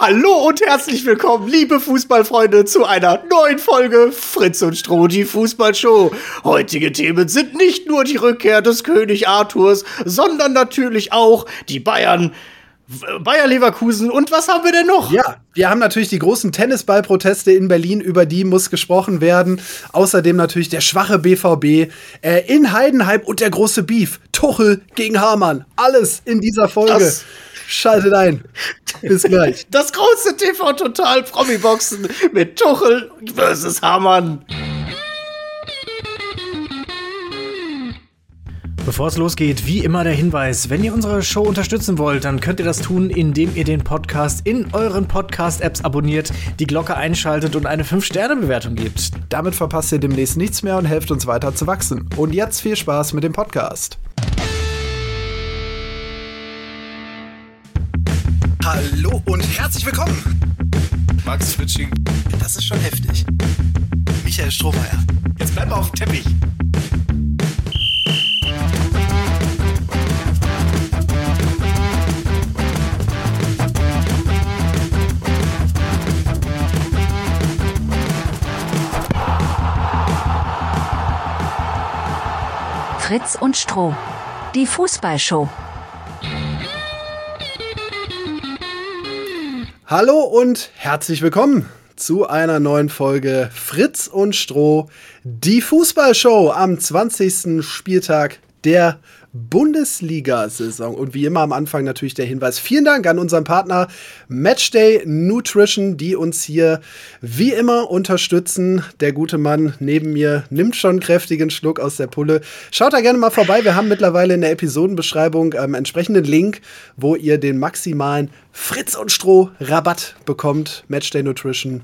Hallo und herzlich willkommen, liebe Fußballfreunde, zu einer neuen Folge Fritz und Stroh, die Fußballshow. Heutige Themen sind nicht nur die Rückkehr des König Arthurs, sondern natürlich auch die Bayern, Bayer Leverkusen und was haben wir denn noch? Ja, wir haben natürlich die großen Tennisballproteste in Berlin, über die muss gesprochen werden. Außerdem natürlich der schwache BVB äh, in Heidenheim und der große Beef. Tuchel gegen Hamann. Alles in dieser Folge. Das Schaltet ein. Bis gleich. Das große TV Total Promi-Boxen mit Tuchel versus Hamann. Bevor es losgeht, wie immer der Hinweis, wenn ihr unsere Show unterstützen wollt, dann könnt ihr das tun, indem ihr den Podcast in euren Podcast-Apps abonniert, die Glocke einschaltet und eine 5-Sterne-Bewertung gebt. Damit verpasst ihr demnächst nichts mehr und helft uns weiter zu wachsen. Und jetzt viel Spaß mit dem Podcast. Hallo und herzlich willkommen. Max Fritsching. Das ist schon heftig. Michael Strohmeier. Jetzt bleib mal auf dem Teppich. Fritz und Stroh. Die Fußballshow. Hallo und herzlich willkommen zu einer neuen Folge Fritz und Stroh, die Fußballshow am 20. Spieltag der Bundesliga-Saison. Und wie immer am Anfang natürlich der Hinweis: Vielen Dank an unseren Partner Matchday Nutrition, die uns hier wie immer unterstützen. Der gute Mann neben mir nimmt schon einen kräftigen Schluck aus der Pulle. Schaut da gerne mal vorbei. Wir haben mittlerweile in der Episodenbeschreibung ähm, entsprechenden Link, wo ihr den maximalen Fritz und Stroh Rabatt bekommt. Matchday Nutrition.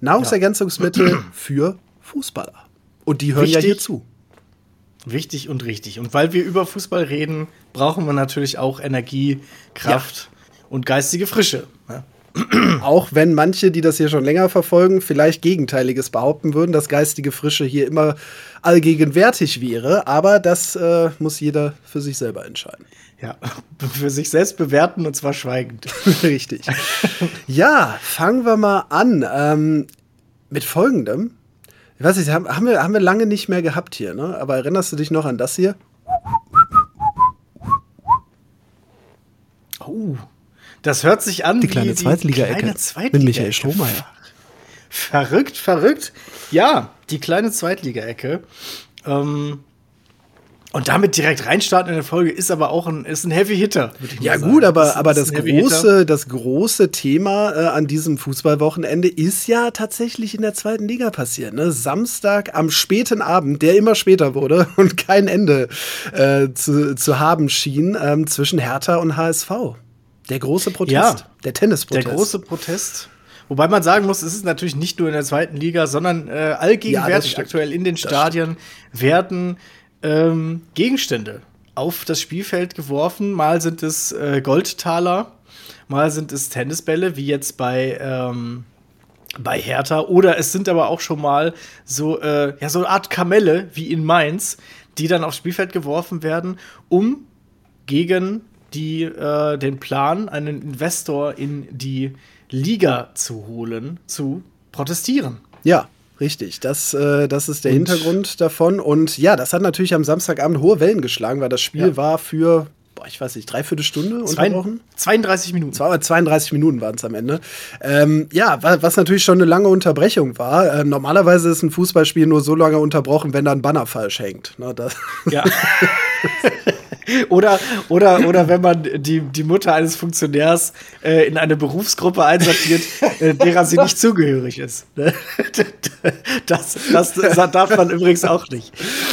Nahrungsergänzungsmittel ja. für Fußballer. Und die hören Wichtig. ja hier zu. Wichtig und richtig. Und weil wir über Fußball reden, brauchen wir natürlich auch Energie, Kraft ja. und geistige Frische. Ja. Auch wenn manche, die das hier schon länger verfolgen, vielleicht Gegenteiliges behaupten würden, dass geistige Frische hier immer allgegenwärtig wäre. Aber das äh, muss jeder für sich selber entscheiden. Ja, für sich selbst bewerten und zwar schweigend. Richtig. ja, fangen wir mal an ähm, mit folgendem. Ich weiß nicht, haben, haben, wir, haben wir lange nicht mehr gehabt hier, ne? Aber erinnerst du dich noch an das hier? Oh, das hört sich an die kleine Zweitliga-Ecke mit Michael Strohmeier. Verrückt, verrückt. Ja, die kleine Zweitliga-Ecke. Ähm, und damit direkt reinstarten in der Folge ist aber auch ein, ist ein Heavy Hitter. Ja, gut, aber, das, aber das, große, das große Thema äh, an diesem Fußballwochenende ist ja tatsächlich in der zweiten Liga passiert. Ne? Samstag am späten Abend, der immer später wurde und kein Ende äh, zu, zu haben schien, ähm, zwischen Hertha und HSV. Der große Protest, ja, der Tennisprotest. Der große Protest. Wobei man sagen muss, es ist natürlich nicht nur in der zweiten Liga, sondern äh, allgegenwärtig ja, aktuell in den Stadien werden ähm, Gegenstände auf das Spielfeld geworfen. Mal sind es äh, Goldtaler, mal sind es Tennisbälle, wie jetzt bei, ähm, bei Hertha. Oder es sind aber auch schon mal so, äh, ja, so eine Art Kamelle, wie in Mainz, die dann aufs Spielfeld geworfen werden, um gegen die, äh, den Plan, einen Investor in die Liga zu holen, zu protestieren. Ja, Richtig, das, äh, das ist der und Hintergrund davon. Und ja, das hat natürlich am Samstagabend hohe Wellen geschlagen, weil das Spiel ja. war für, ich weiß nicht, dreiviertel Stunde unterbrochen? 32 Minuten. 32 Minuten waren es am Ende. Ähm, ja, was natürlich schon eine lange Unterbrechung war. Äh, normalerweise ist ein Fußballspiel nur so lange unterbrochen, wenn da ein Banner falsch hängt. Ne, ja. oder, oder, oder wenn man die, die Mutter eines Funktionärs äh, in eine Berufsgruppe einsortiert, äh, derer sie nicht zugehörig ist. das, das, das, darf man übrigens auch nicht.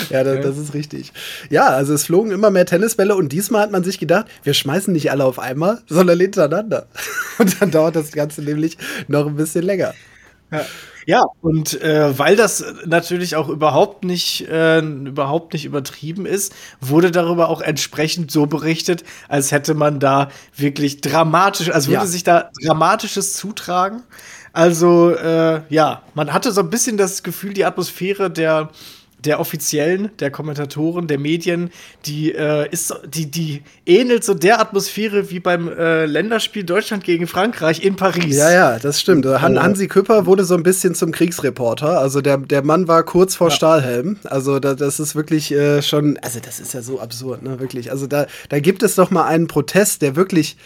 Ja, das, das, ist richtig. Ja, also es flogen immer mehr Tennisbälle und diesmal hat man sich gedacht, wir schmeißen nicht alle auf einmal, sondern hintereinander. Und dann dauert das Ganze nämlich noch ein bisschen länger. Ja. Ja, und äh, weil das natürlich auch überhaupt nicht, äh, überhaupt nicht übertrieben ist, wurde darüber auch entsprechend so berichtet, als hätte man da wirklich dramatisch, als würde ja. sich da Dramatisches zutragen. Also, äh, ja, man hatte so ein bisschen das Gefühl, die Atmosphäre der der Offiziellen, der Kommentatoren, der Medien, die äh, ist die, die ähnelt so der Atmosphäre wie beim äh, Länderspiel Deutschland gegen Frankreich in Paris. Ja, ja, das stimmt. Han. Hansi Küpper wurde so ein bisschen zum Kriegsreporter. Also der, der Mann war kurz vor ja. Stahlhelm. Also da, das ist wirklich äh, schon, also das ist ja so absurd, ne? Wirklich. Also da, da gibt es doch mal einen Protest, der wirklich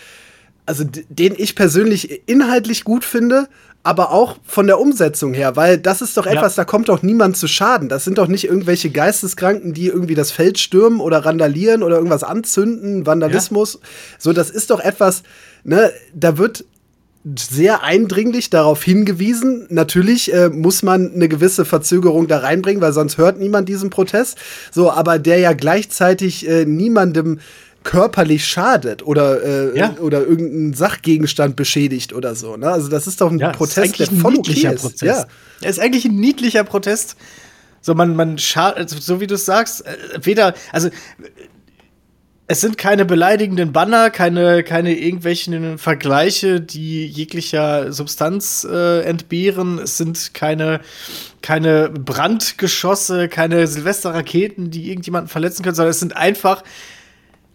also den ich persönlich inhaltlich gut finde, aber auch von der Umsetzung her, weil das ist doch etwas, ja. da kommt doch niemand zu Schaden. Das sind doch nicht irgendwelche Geisteskranken, die irgendwie das Feld stürmen oder randalieren oder irgendwas anzünden, Vandalismus. Ja. So, das ist doch etwas, ne, da wird sehr eindringlich darauf hingewiesen. Natürlich äh, muss man eine gewisse Verzögerung da reinbringen, weil sonst hört niemand diesen Protest. So, aber der ja gleichzeitig äh, niemandem körperlich schadet oder, äh, ja. oder irgendeinen Sachgegenstand beschädigt oder so. Ne? Also das ist doch ein ja, Protest, der voll okay ist. Protest. Ja. Er ist eigentlich ein niedlicher Protest. So, man, man schadet, so wie du es sagst, äh, weder, also es sind keine beleidigenden Banner, keine, keine irgendwelchen Vergleiche, die jeglicher Substanz äh, entbehren. Es sind keine, keine Brandgeschosse, keine Silvesterraketen, die irgendjemanden verletzen können, sondern es sind einfach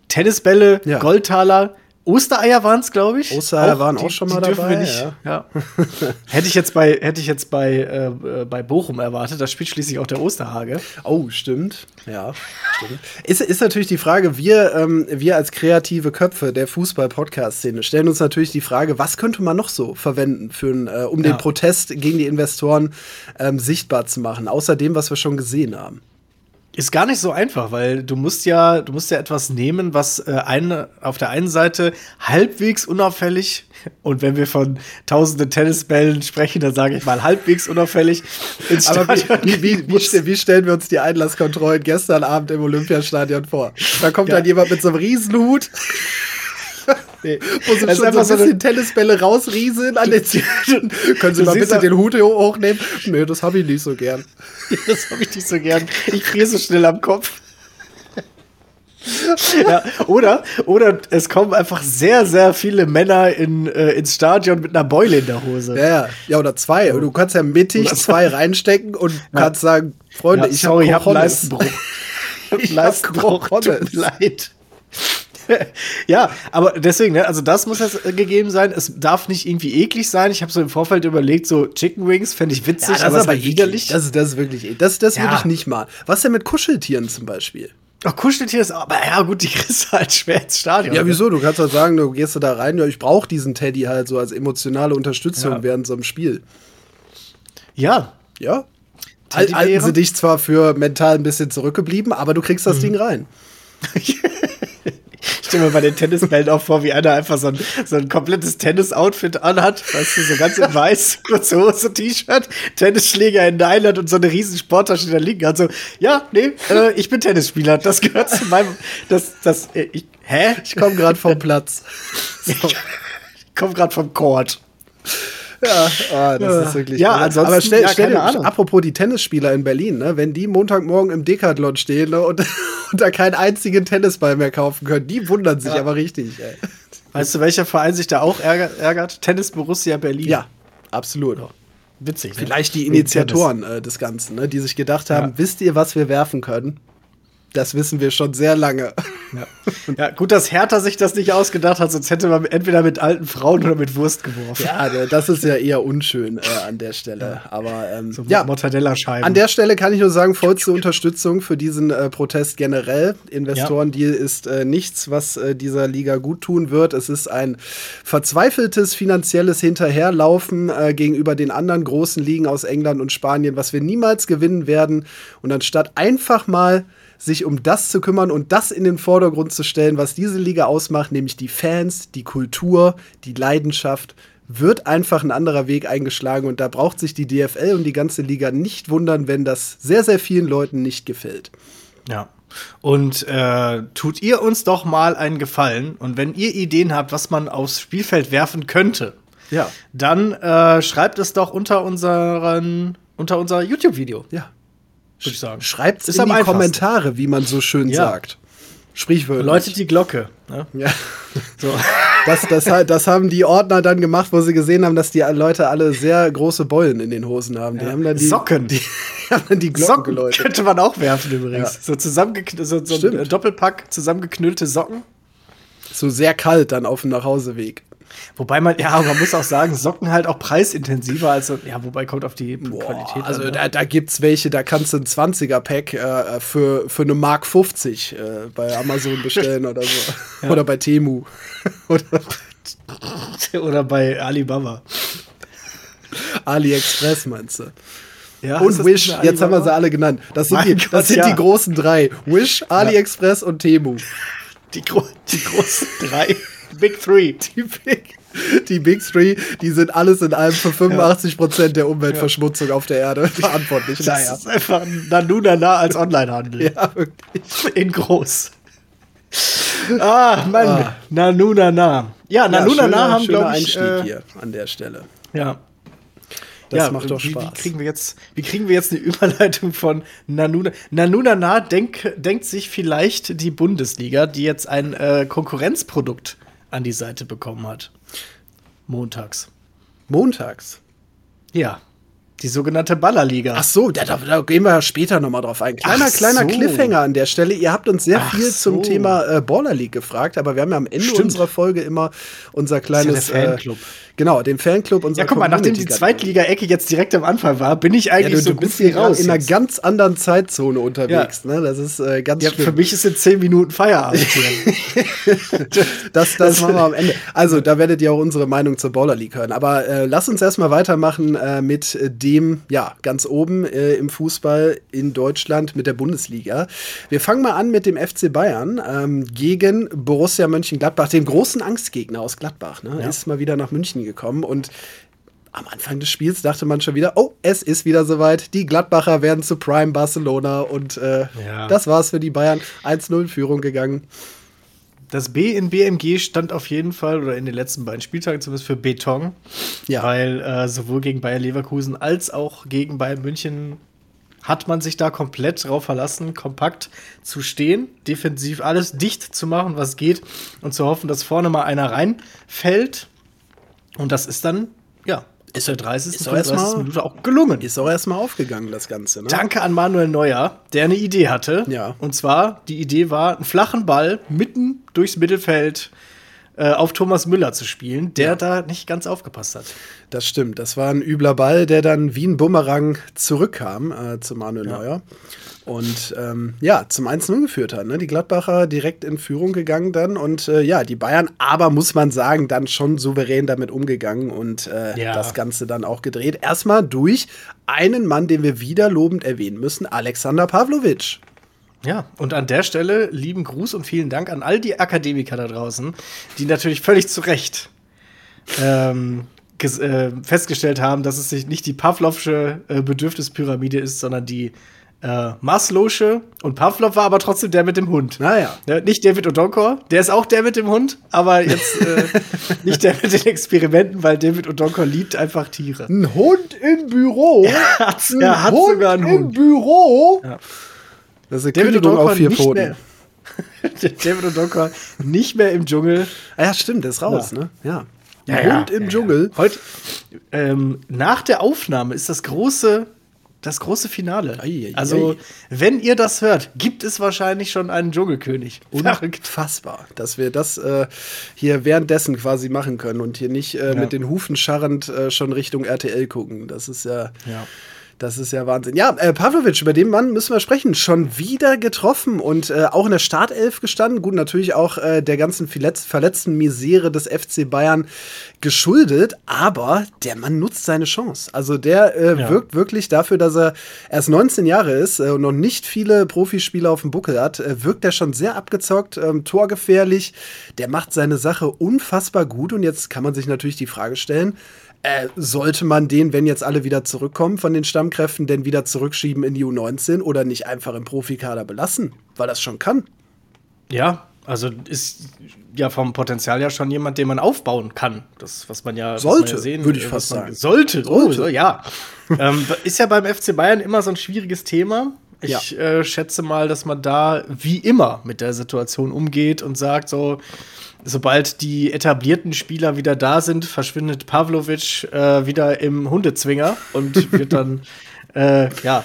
Tennisbälle, ja. Goldtaler, Ostereier waren es, glaube ich. Ostereier auch, waren auch die, schon mal dabei. Ja. ja. hätte ich jetzt bei, hätte ich jetzt bei, äh, bei Bochum erwartet. Da spielt schließlich auch der Osterhage. Oh, stimmt. Ja, stimmt. Ist, ist natürlich die Frage, wir, ähm, wir als kreative Köpfe der Fußball-Podcast-Szene stellen uns natürlich die Frage, was könnte man noch so verwenden, für, äh, um ja. den Protest gegen die Investoren ähm, sichtbar zu machen, außer dem, was wir schon gesehen haben. Ist gar nicht so einfach, weil du musst ja, du musst ja etwas nehmen, was äh, eine, auf der einen Seite halbwegs unauffällig und wenn wir von tausenden Tennisbällen sprechen, dann sage ich mal halbwegs unauffällig ins Aber wie, wie, wie, wie, stellen wir uns die Einlasskontrollen gestern Abend im Olympiastadion vor? Da kommt ja. dann jemand mit so einem Riesenhut Nee. Wo sie schon so ein bisschen so Tennisbälle rausrieseln an den Zähnen. Können Sie mal bitte den Hut hochnehmen? Nee, das habe ich nicht so gern. das habe ich nicht so gern. Ich friere so schnell am Kopf. ja, oder, oder es kommen einfach sehr, sehr viele Männer in, äh, ins Stadion mit einer Beule in der Hose. Ja, ja, ja oder zwei. Du kannst ja mittig zwei reinstecken und ja. kannst sagen, Freunde, ja, ich habe hab einen Leistenbruch. ich habe Leistenbruch, tut mir leid. ja, aber deswegen, ne, also das muss jetzt gegeben sein. Es darf nicht irgendwie eklig sein. Ich habe so im Vorfeld überlegt, so Chicken Wings fände ich witzig, ja, das aber ist aber widerlich. Das, ist, das ist wirklich, das, das ja. würde ich nicht mal. Was denn mit Kuscheltieren zum Beispiel? Ach, Kuscheltier ist, aber ja, gut, die kriegst du halt schwer ins Stadion. Ja, wieso? Du kannst halt sagen, du gehst da rein, ja, ich brauche diesen Teddy halt so als emotionale Unterstützung ja. während so einem Spiel. Ja. Ja. Halten sie dich zwar für mental ein bisschen zurückgeblieben, aber du kriegst das mhm. Ding rein. Ich stelle mir bei den Tennisbällen auch vor, wie einer einfach so ein, so ein komplettes Tennis-Outfit anhat, weißt du, so ganz in weiß, kurze Hose, T-Shirt, Tennisschläger in der und so eine riesen Sporttasche in der linken Hand. So, ja, nee, äh, ich bin Tennisspieler. Das gehört zu meinem, das, das, äh, ich, hä? Ich komme gerade vom Platz. So. Ich komme gerade vom Court. Ja, oh, das ist wirklich. Ja, ansonsten, aber stell, ja, stell dir, Ahnung. apropos die Tennisspieler in Berlin, ne, wenn die Montagmorgen im Decathlon stehen ne, und, und da keinen einzigen Tennisball mehr kaufen können, die wundern sich ja. aber richtig. Ey. Weißt du, welcher Verein sich da auch ärgert? Tennis Borussia Berlin. Ja, absolut. Oh, witzig. Ne? Vielleicht die Initiatoren äh, des Ganzen, ne, die sich gedacht haben, ja. wisst ihr, was wir werfen können? Das wissen wir schon sehr lange. Ja. ja. gut, dass Hertha sich das nicht ausgedacht hat, sonst hätte man entweder mit alten Frauen oder mit Wurst geworfen. Ja, das ist ja eher unschön äh, an der Stelle. Ja. Aber ähm, so ja, Mortadella-Scheiben. An der Stelle kann ich nur sagen, vollste Unterstützung für diesen äh, Protest generell. Investoren-Deal ist äh, nichts, was äh, dieser Liga gut tun wird. Es ist ein verzweifeltes finanzielles Hinterherlaufen äh, gegenüber den anderen großen Ligen aus England und Spanien, was wir niemals gewinnen werden. Und anstatt einfach mal sich um das zu kümmern und das in den Vordergrund zu stellen, was diese Liga ausmacht, nämlich die Fans, die Kultur, die Leidenschaft, wird einfach ein anderer Weg eingeschlagen und da braucht sich die DFL und die ganze Liga nicht wundern, wenn das sehr, sehr vielen Leuten nicht gefällt. Ja. Und äh, tut ihr uns doch mal einen Gefallen und wenn ihr Ideen habt, was man aufs Spielfeld werfen könnte, ja. dann äh, schreibt es doch unter unseren unter unser YouTube-Video. Ja würde ich sagen. Schreibt es in die einfachsten. Kommentare, wie man so schön ja. sagt. Sprichwörtlich. Läutet die Glocke. Ne? Ja. So. Das, das, das, haben die Ordner dann gemacht, wo sie gesehen haben, dass die Leute alle sehr große Beulen in den Hosen haben. Die ja. haben dann die Socken. Die, die Glocken Socken geläutet. könnte man auch werfen übrigens. Ja. So zusammengekn so, so ein Doppelpack, zusammengeknüllte Socken. So sehr kalt dann auf dem Nachhauseweg. Wobei man, ja, man muss auch sagen, Socken halt auch preisintensiver, also, ja, wobei kommt auf die Boah, Qualität Also, an, ne? da, da gibt's welche, da kannst du ein 20er-Pack äh, für, für eine Mark 50 äh, bei Amazon bestellen oder so. Ja. Oder bei Temu. oder, oder bei Alibaba. AliExpress meinst du? Ja, und Wish, jetzt haben wir sie alle genannt. Das sind, die, Gott, das sind ja. die großen drei. Wish, AliExpress ja. und Temu. Die, Gro die großen drei. Big Three. Die Big, die Big Three, die sind alles in allem für 85 Prozent der Umweltverschmutzung auf der Erde verantwortlich. Das naja. ist einfach Nanunana als Onlinehandel. Ja, wirklich. In groß. Ah, Mann. Ah. Nanunana. Ja, Nanunana ja, haben, glaube ich. Einstieg äh, hier an der Stelle. Ja. Das ja, macht doch Spaß. Wie, kriegen wir jetzt, wie kriegen wir jetzt eine Überleitung von Nanuna? Nanunana denk, denkt sich vielleicht die Bundesliga, die jetzt ein äh, Konkurrenzprodukt an die Seite bekommen hat. Montags. Montags? Ja. Die sogenannte Ballerliga. Ach so, da, da gehen wir später nochmal drauf ein. Kleiner, Ach kleiner so. Cliffhanger an der Stelle. Ihr habt uns sehr Ach viel so. zum Thema äh, Baller League gefragt, aber wir haben ja am Ende Stimmt. unserer Folge immer unser kleines. Das ist ja der Fanclub. Äh, Genau, den Fanclub unserer Ja, guck mal, nachdem die Zweitliga-Ecke jetzt direkt am Anfang war, bin ich eigentlich ja, du, so bist hier raus in einer ganz anderen Zeitzone unterwegs. Ja. Ne? Das ist äh, ganz ja, schlimm. Für mich ist jetzt zehn Minuten Feierabend das, das machen wir am Ende. Also, da werdet ihr auch unsere Meinung zur Baller League hören. Aber äh, lass uns erstmal weitermachen äh, mit dem, ja, ganz oben äh, im Fußball in Deutschland mit der Bundesliga. Wir fangen mal an mit dem FC Bayern ähm, gegen Borussia Mönchengladbach, dem großen Angstgegner aus Gladbach. Ne? Ja. Ist mal wieder nach München gekommen und am Anfang des Spiels dachte man schon wieder, oh, es ist wieder soweit. Die Gladbacher werden zu Prime Barcelona und äh, ja. das war's für die Bayern. 1-0 Führung gegangen. Das B in BMG stand auf jeden Fall, oder in den letzten beiden Spieltagen zumindest für Beton. Ja. Weil äh, sowohl gegen Bayer Leverkusen als auch gegen Bayern München hat man sich da komplett drauf verlassen, kompakt zu stehen, defensiv alles dicht zu machen, was geht und zu hoffen, dass vorne mal einer reinfällt und das ist dann, ja, ist der 30. Ist 35. Minute auch gelungen. Ist auch erstmal aufgegangen, das Ganze. Ne? Danke an Manuel Neuer, der eine Idee hatte. Ja. Und zwar, die Idee war, einen flachen Ball mitten durchs Mittelfeld äh, auf Thomas Müller zu spielen, der ja. da nicht ganz aufgepasst hat. Das stimmt. Das war ein übler Ball, der dann wie ein Bumerang zurückkam äh, zu Manuel ja. Neuer. Und ähm, ja, zum 1-0 geführt hat. Ne? Die Gladbacher direkt in Führung gegangen dann. Und äh, ja, die Bayern, aber muss man sagen, dann schon souverän damit umgegangen und äh, ja. das Ganze dann auch gedreht. Erstmal durch einen Mann, den wir wieder lobend erwähnen müssen, Alexander Pavlovic. Ja, und an der Stelle lieben Gruß und vielen Dank an all die Akademiker da draußen, die natürlich völlig zu Recht ähm, äh, festgestellt haben, dass es sich nicht die Pavlovsche äh, Bedürfnispyramide ist, sondern die äh, Maslow'sche und Pavlov war aber trotzdem der mit dem Hund. Naja. Ja, nicht David Odonkor, der ist auch der mit dem Hund, aber jetzt äh, nicht der mit den Experimenten, weil David Odonkor liebt einfach Tiere. Ein Hund im Büro? Er hat, er hat Hund sogar einen Hund. Im Büro? Ja. Das ist David Odonkor auf vier Pfoten. David Odonkor nicht mehr im Dschungel. Ah ja, stimmt, der ist raus, ja. ne? Ja. Ja, Hund im ja, Dschungel. Heute, ähm, nach der Aufnahme ist das große das große Finale. Ei, ei, also, wenn ihr das hört, gibt es wahrscheinlich schon einen Dschungelkönig. Unfassbar, dass wir das äh, hier währenddessen quasi machen können und hier nicht äh, ja. mit den Hufen scharrend äh, schon Richtung RTL gucken. Das ist ja. Das ist ja Wahnsinn. Ja, äh, Pavlovic, über den Mann müssen wir sprechen. Schon wieder getroffen und äh, auch in der Startelf gestanden. Gut, natürlich auch äh, der ganzen Verletz verletzten Misere des FC Bayern geschuldet, aber der Mann nutzt seine Chance. Also der äh, ja. wirkt wirklich dafür, dass er erst 19 Jahre ist äh, und noch nicht viele Profispieler auf dem Buckel hat, äh, wirkt er schon sehr abgezockt, ähm, torgefährlich. Der macht seine Sache unfassbar gut und jetzt kann man sich natürlich die Frage stellen, äh, sollte man den, wenn jetzt alle wieder zurückkommen von den Stammkräften, denn wieder zurückschieben in die U19 oder nicht einfach im Profikader belassen, weil das schon kann? Ja, also ist ja vom Potenzial ja schon jemand, den man aufbauen kann. Das, was man ja sollte, ja sehen, würde ich fast sagen. Sollte, sollte. Oh, ja. ähm, ist ja beim FC Bayern immer so ein schwieriges Thema. Ich ja. äh, schätze mal, dass man da wie immer mit der Situation umgeht und sagt so, sobald die etablierten Spieler wieder da sind, verschwindet Pavlovic äh, wieder im Hundezwinger und wird dann, äh, ja,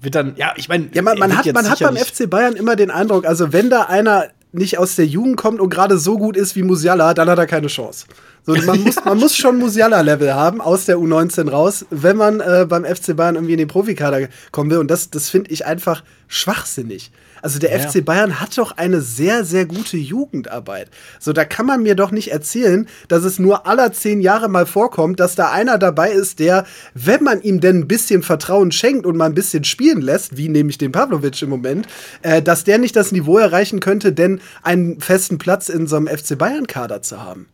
wird dann, ja, ich meine, ja, man, man hat, man hat beim FC Bayern immer den Eindruck, also wenn da einer nicht aus der Jugend kommt und gerade so gut ist wie Musiala, dann hat er keine Chance. So, man, muss, man muss schon Musiala-Level haben aus der U19 raus, wenn man äh, beim FC Bayern irgendwie in den Profikader kommen will. Und das, das finde ich einfach schwachsinnig. Also der ja. FC Bayern hat doch eine sehr, sehr gute Jugendarbeit. So, da kann man mir doch nicht erzählen, dass es nur aller zehn Jahre mal vorkommt, dass da einer dabei ist, der, wenn man ihm denn ein bisschen Vertrauen schenkt und mal ein bisschen spielen lässt, wie nämlich den Pavlovic im Moment, äh, dass der nicht das Niveau erreichen könnte, denn einen festen Platz in so einem FC Bayern-Kader zu haben.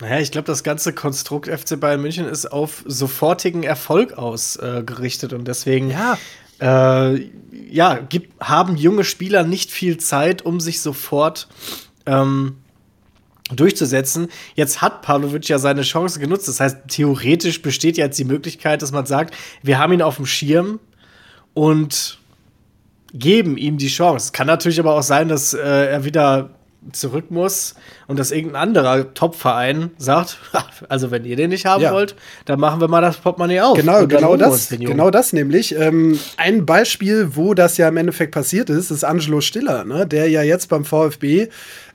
Naja, ich glaube, das ganze Konstrukt FC Bayern München ist auf sofortigen Erfolg ausgerichtet äh, und deswegen ja äh, ja, gibt, haben junge Spieler nicht viel Zeit, um sich sofort ähm, durchzusetzen. Jetzt hat Pavlovic ja seine Chance genutzt. Das heißt, theoretisch besteht jetzt die Möglichkeit, dass man sagt, wir haben ihn auf dem Schirm und geben ihm die Chance. Kann natürlich aber auch sein, dass äh, er wieder zurück muss und dass irgendein anderer Top-Verein sagt, also wenn ihr den nicht haben ja. wollt, dann machen wir mal das Portemonnaie auf. Genau, genau das, genau das nämlich. Ähm, ein Beispiel, wo das ja im Endeffekt passiert ist, ist Angelo Stiller, ne, der ja jetzt beim VfB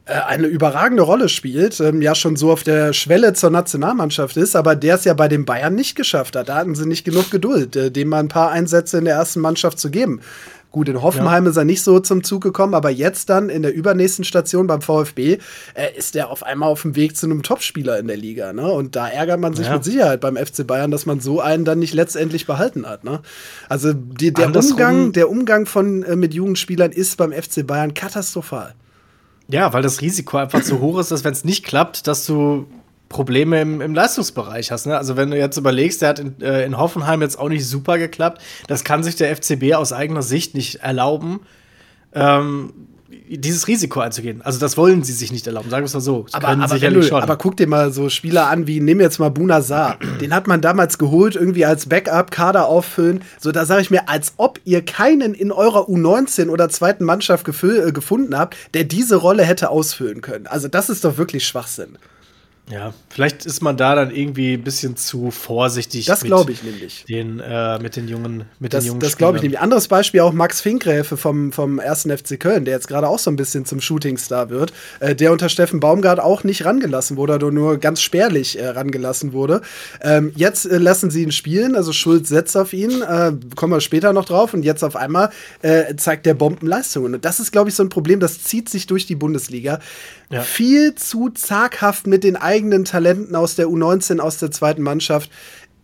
äh, eine überragende Rolle spielt, ähm, ja schon so auf der Schwelle zur Nationalmannschaft ist, aber der es ja bei den Bayern nicht geschafft hat. Da hatten sie nicht genug Geduld, äh, dem mal ein paar Einsätze in der ersten Mannschaft zu geben. Gut, in Hoffenheim ja. ist er nicht so zum Zug gekommen, aber jetzt dann in der übernächsten Station beim VfB äh, ist er auf einmal auf dem Weg zu einem Topspieler in der Liga. Ne? Und da ärgert man sich ja. mit Sicherheit beim FC Bayern, dass man so einen dann nicht letztendlich behalten hat. Ne? Also die, der, Umgang, der Umgang von, äh, mit Jugendspielern ist beim FC Bayern katastrophal. Ja, weil das Risiko einfach zu hoch ist, dass wenn es nicht klappt, dass du Probleme im, im Leistungsbereich hast. Ne? Also wenn du jetzt überlegst, der hat in, äh, in Hoffenheim jetzt auch nicht super geklappt, das kann sich der FCB aus eigener Sicht nicht erlauben. Ähm, dieses Risiko einzugehen. Also das wollen sie sich nicht erlauben, sagen wir es mal so. Aber, aber, du, aber guck dir mal so Spieler an wie, nimm jetzt mal Buna Saar. Den hat man damals geholt, irgendwie als Backup, Kader auffüllen. So, da sage ich mir, als ob ihr keinen in eurer U19 oder zweiten Mannschaft äh, gefunden habt, der diese Rolle hätte ausfüllen können. Also das ist doch wirklich Schwachsinn. Ja, vielleicht ist man da dann irgendwie ein bisschen zu vorsichtig. Das glaube ich nämlich. Den, äh, mit den jungen, mit das, den jungen Das glaube ich nämlich. Anderes Beispiel auch Max Finkgräfe vom, vom ersten FC Köln, der jetzt gerade auch so ein bisschen zum Shootingstar wird, äh, der unter Steffen Baumgart auch nicht rangelassen wurde oder nur ganz spärlich äh, rangelassen wurde. Ähm, jetzt äh, lassen sie ihn spielen, also Schulz setzt auf ihn, äh, kommen wir später noch drauf und jetzt auf einmal äh, zeigt der Bombenleistungen. Und das ist, glaube ich, so ein Problem, das zieht sich durch die Bundesliga. Ja. Viel zu zaghaft mit den eigenen Talenten aus der U19, aus der zweiten Mannschaft.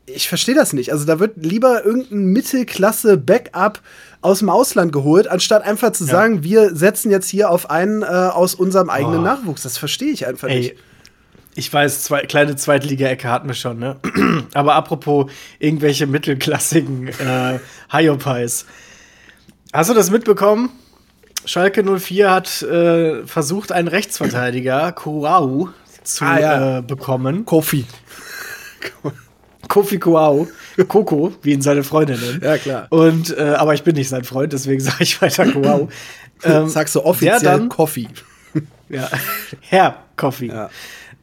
Ich verstehe das nicht. Also da wird lieber irgendein Mittelklasse-Backup aus dem Ausland geholt, anstatt einfach zu ja. sagen, wir setzen jetzt hier auf einen äh, aus unserem eigenen oh. Nachwuchs. Das verstehe ich einfach Ey. nicht. Ich weiß, zwei, kleine Zweitliga-Ecke hatten wir schon, ne? Aber apropos irgendwelche mittelklassigen äh, Hyopies. Hast du das mitbekommen? Schalke 04 hat äh, versucht, einen Rechtsverteidiger, Kuau, zu ah, ja. äh, bekommen. Kofi. Kofi Kuau. Coco, wie ihn seine Freundin nennt. Ja, klar. Und, äh, aber ich bin nicht sein Freund, deswegen sage ich weiter Kuau. ähm, Sagst du offiziell dann, Coffee. ja, Herr Coffee. Ja.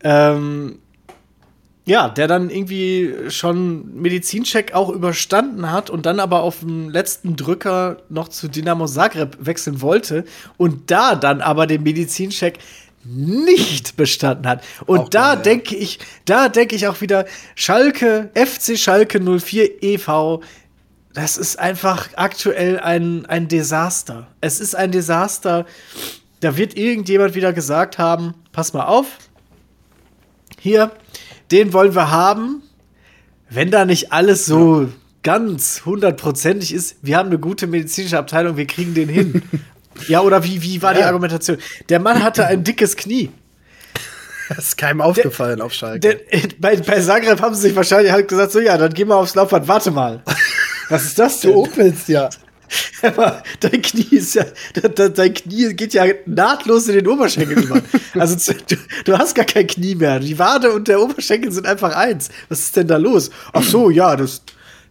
Ähm, ja, der dann irgendwie schon Medizincheck auch überstanden hat und dann aber auf dem letzten Drücker noch zu Dynamo Zagreb wechseln wollte und da dann aber den Medizincheck nicht bestanden hat. Und auch da denke ich, da denke ich auch wieder, Schalke, FC Schalke 04 e.V., das ist einfach aktuell ein, ein Desaster. Es ist ein Desaster. Da wird irgendjemand wieder gesagt haben, pass mal auf, hier, den wollen wir haben. Wenn da nicht alles so ja. ganz hundertprozentig ist, wir haben eine gute medizinische Abteilung, wir kriegen den hin. ja, oder wie, wie war ja. die Argumentation? Der Mann hatte ein dickes Knie. Das ist keinem aufgefallen der, auf Schalke. Der, bei, bei Zagreb haben sie sich wahrscheinlich halt gesagt, so ja, dann geh mal aufs Laufband, warte mal. Was ist das denn? Du opelst ja. Aber dein Knie ist ja, dein Knie geht ja nahtlos in den Oberschenkel über. Also du, du, hast gar kein Knie mehr. Die Wade und der Oberschenkel sind einfach eins. Was ist denn da los? Ach so, ja, das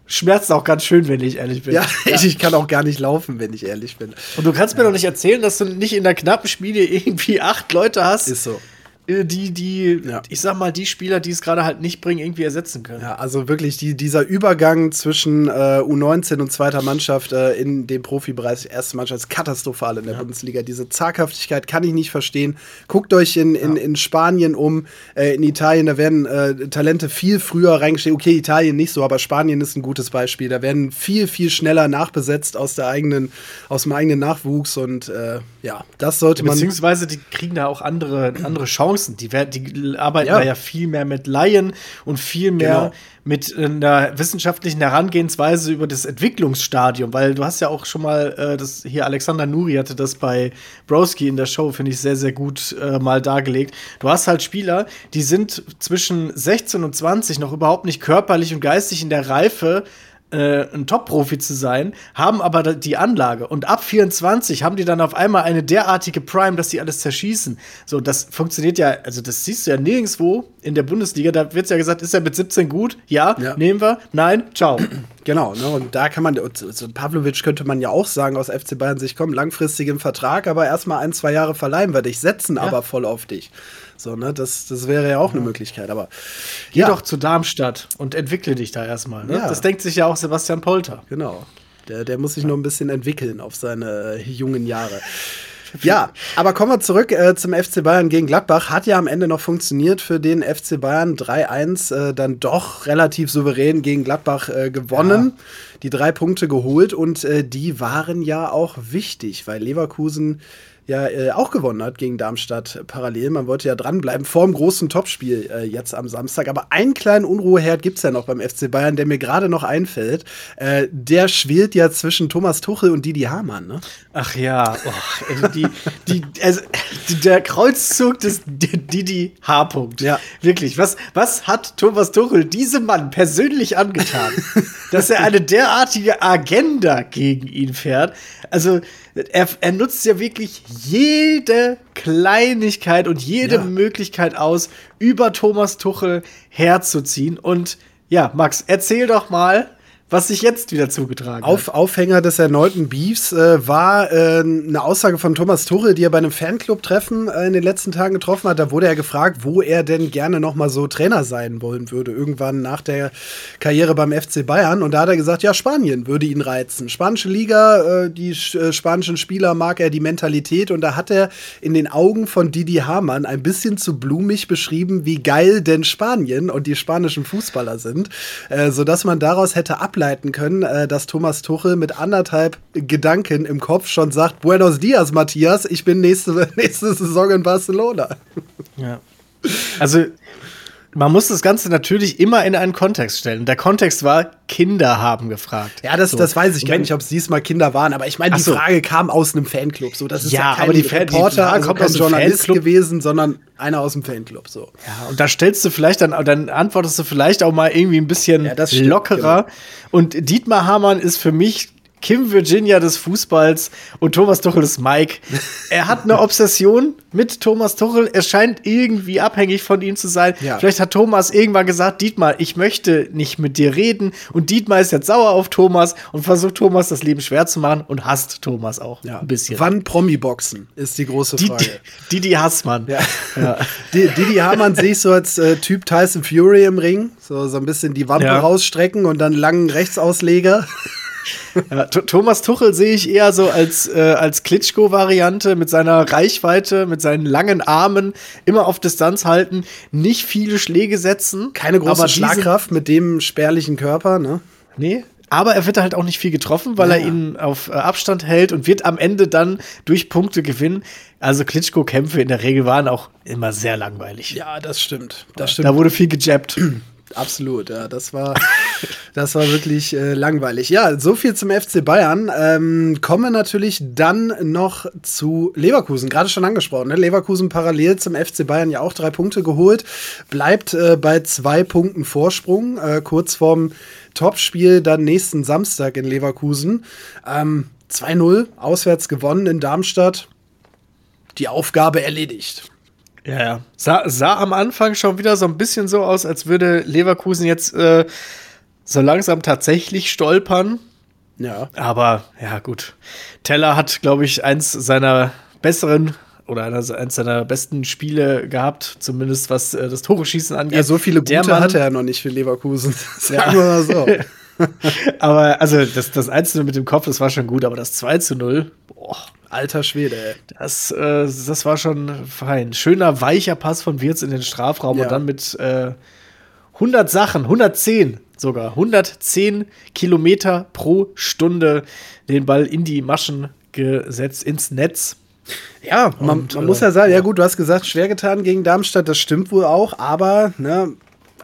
schmerzt auch ganz schön, wenn ich ehrlich bin. Ja, ja. Ich, ich, kann auch gar nicht laufen, wenn ich ehrlich bin. Und du kannst mir doch nicht erzählen, dass du nicht in der knappen Schmiede irgendwie acht Leute hast. Ist so. Äh, die, die, ja. ich sag mal, die Spieler, die es gerade halt nicht bringen, irgendwie ersetzen können. Ja, also wirklich die, dieser Übergang zwischen äh, U19 und zweiter Mannschaft äh, in dem Profibereich, erste Mannschaft, ist katastrophal in der ja. Bundesliga. Diese Zaghaftigkeit kann ich nicht verstehen. Guckt euch in, in, in Spanien um, äh, in Italien, da werden äh, Talente viel früher reingestellt. Okay, Italien nicht so, aber Spanien ist ein gutes Beispiel. Da werden viel, viel schneller nachbesetzt aus der eigenen, aus dem eigenen Nachwuchs und äh, ja, das sollte man. Beziehungsweise die kriegen da auch andere, andere Chancen. Die, die arbeiten ja. da ja viel mehr mit Laien und viel mehr genau. mit einer wissenschaftlichen Herangehensweise über das Entwicklungsstadium, weil du hast ja auch schon mal äh, das hier Alexander Nuri hatte das bei Broski in der Show, finde ich sehr, sehr gut äh, mal dargelegt. Du hast halt Spieler, die sind zwischen 16 und 20 noch überhaupt nicht körperlich und geistig in der Reife, äh, ein Top-Profi zu sein, haben aber die Anlage. Und ab 24 haben die dann auf einmal eine derartige Prime, dass die alles zerschießen. So, das funktioniert ja, also das siehst du ja nirgendwo in der Bundesliga. Da wird ja gesagt, ist er mit 17 gut? Ja, ja. nehmen wir. Nein, ciao. Genau, ne, und da kann man, so Pavlovic könnte man ja auch sagen aus FC Bayern sich, komm, langfristig im Vertrag, aber erstmal ein, zwei Jahre verleihen wir dich, setzen ja. aber voll auf dich. So, ne, das, das wäre ja auch eine Möglichkeit. Aber geh ja. doch zu Darmstadt und entwickle dich da erstmal. Ne? Ja. Das denkt sich ja auch Sebastian Polter. Genau. Der, der muss sich noch ein bisschen entwickeln auf seine äh, jungen Jahre. Ja, aber kommen wir zurück äh, zum FC Bayern gegen Gladbach. Hat ja am Ende noch funktioniert für den FC Bayern 3-1, äh, dann doch relativ souverän gegen Gladbach äh, gewonnen, ja. die drei Punkte geholt und äh, die waren ja auch wichtig, weil Leverkusen ja äh, auch gewonnen hat gegen Darmstadt parallel. Man wollte ja dranbleiben vor dem großen Topspiel äh, jetzt am Samstag. Aber einen kleinen Unruheherd gibt es ja noch beim FC Bayern, der mir gerade noch einfällt. Äh, der schwelt ja zwischen Thomas Tuchel und Didi Hamann. Ne? Ach ja, oh, also die, die, also, der Kreuzzug des Didi H. -Punkt. Ja. Wirklich, was, was hat Thomas Tuchel diesem Mann persönlich angetan, dass er eine derartige Agenda gegen ihn fährt? Also, er, er nutzt ja wirklich jede Kleinigkeit und jede ja. Möglichkeit aus, über Thomas Tuchel herzuziehen. Und ja, Max, erzähl doch mal, was sich jetzt wieder zugetragen Auf, hat. Aufhänger des erneuten Beefs äh, war äh, eine Aussage von Thomas Tuchel, die er bei einem Fanclub-Treffen äh, in den letzten Tagen getroffen hat. Da wurde er gefragt, wo er denn gerne noch mal so Trainer sein wollen würde, irgendwann nach der Karriere beim FC Bayern. Und da hat er gesagt, ja, Spanien würde ihn reizen. Spanische Liga, äh, die äh, spanischen Spieler mag er, die Mentalität. Und da hat er in den Augen von Didi Hamann ein bisschen zu blumig beschrieben, wie geil denn Spanien und die spanischen Fußballer sind, äh, sodass man daraus hätte ab ableiten können, äh, dass Thomas Tuchel mit anderthalb Gedanken im Kopf schon sagt: Buenos dias, Matthias, ich bin nächste, nächste Saison in Barcelona. Ja. Also, man muss das Ganze natürlich immer in einen Kontext stellen. Der Kontext war, Kinder haben gefragt. Ja, das, so. das weiß ich gar nicht, ob es diesmal Kinder waren, aber ich meine, die so. Frage kam aus einem Fanclub. So, das ist ja, ja kein aber die Reporter, die also kein Journalist Fanclub. gewesen, sondern einer aus dem Fanclub. So. Ja, und da stellst du vielleicht dann, dann antwortest du vielleicht auch mal irgendwie ein bisschen ja, stimmt, lockerer. Genau. Und Dietmar Hamann ist für mich Kim Virginia des Fußballs und Thomas Tuchel ist Mike. Er hat eine Obsession mit Thomas Tuchel. Er scheint irgendwie abhängig von ihm zu sein. Ja. Vielleicht hat Thomas irgendwann gesagt, Dietmar, ich möchte nicht mit dir reden. Und Dietmar ist jetzt sauer auf Thomas und versucht Thomas das Leben schwer zu machen und hasst Thomas auch ja. ein bisschen. Wann Promi-Boxen ist die große Frage. Didi Hassmann. Ja. ja. Didi Hamann sehe ich so als äh, Typ Tyson Fury im Ring. So, so ein bisschen die Wampe rausstrecken und dann langen Rechtsausleger. Ja, Thomas Tuchel sehe ich eher so als, äh, als Klitschko-Variante mit seiner Reichweite, mit seinen langen Armen, immer auf Distanz halten, nicht viele Schläge setzen. Keine große Schlagkraft mit dem spärlichen Körper, ne? Nee, aber er wird halt auch nicht viel getroffen, weil ja. er ihn auf äh, Abstand hält und wird am Ende dann durch Punkte gewinnen. Also Klitschko-Kämpfe in der Regel waren auch immer sehr langweilig. Ja, das stimmt. Das stimmt. Da wurde viel gejabbt. Absolut, ja, das war, das war wirklich äh, langweilig. Ja, so viel zum FC Bayern. Ähm, kommen wir natürlich dann noch zu Leverkusen, gerade schon angesprochen. Ne? Leverkusen parallel zum FC Bayern ja auch drei Punkte geholt, bleibt äh, bei zwei Punkten Vorsprung, äh, kurz vorm Topspiel dann nächsten Samstag in Leverkusen. Ähm, 2-0, auswärts gewonnen in Darmstadt. Die Aufgabe erledigt. Ja, ja. Sah, sah am Anfang schon wieder so ein bisschen so aus, als würde Leverkusen jetzt äh, so langsam tatsächlich stolpern. Ja. Aber ja, gut. Teller hat, glaube ich, eins seiner besseren oder eines seiner besten Spiele gehabt, zumindest was äh, das Tore-Schießen angeht. Ja, so viele gute hatte er noch nicht für Leverkusen. Sagen wir mal so. aber also das, das 1 mit dem Kopf, das war schon gut, aber das 2 zu 0, boah. Alter Schwede, ey. Das, äh, das war schon fein. Schöner, weicher Pass von Wirtz in den Strafraum ja. und dann mit äh, 100 Sachen, 110 sogar, 110 Kilometer pro Stunde den Ball in die Maschen gesetzt, ins Netz. Ja, man, und, man äh, muss ja sagen, ja gut, du hast gesagt, schwer getan gegen Darmstadt, das stimmt wohl auch, aber ne,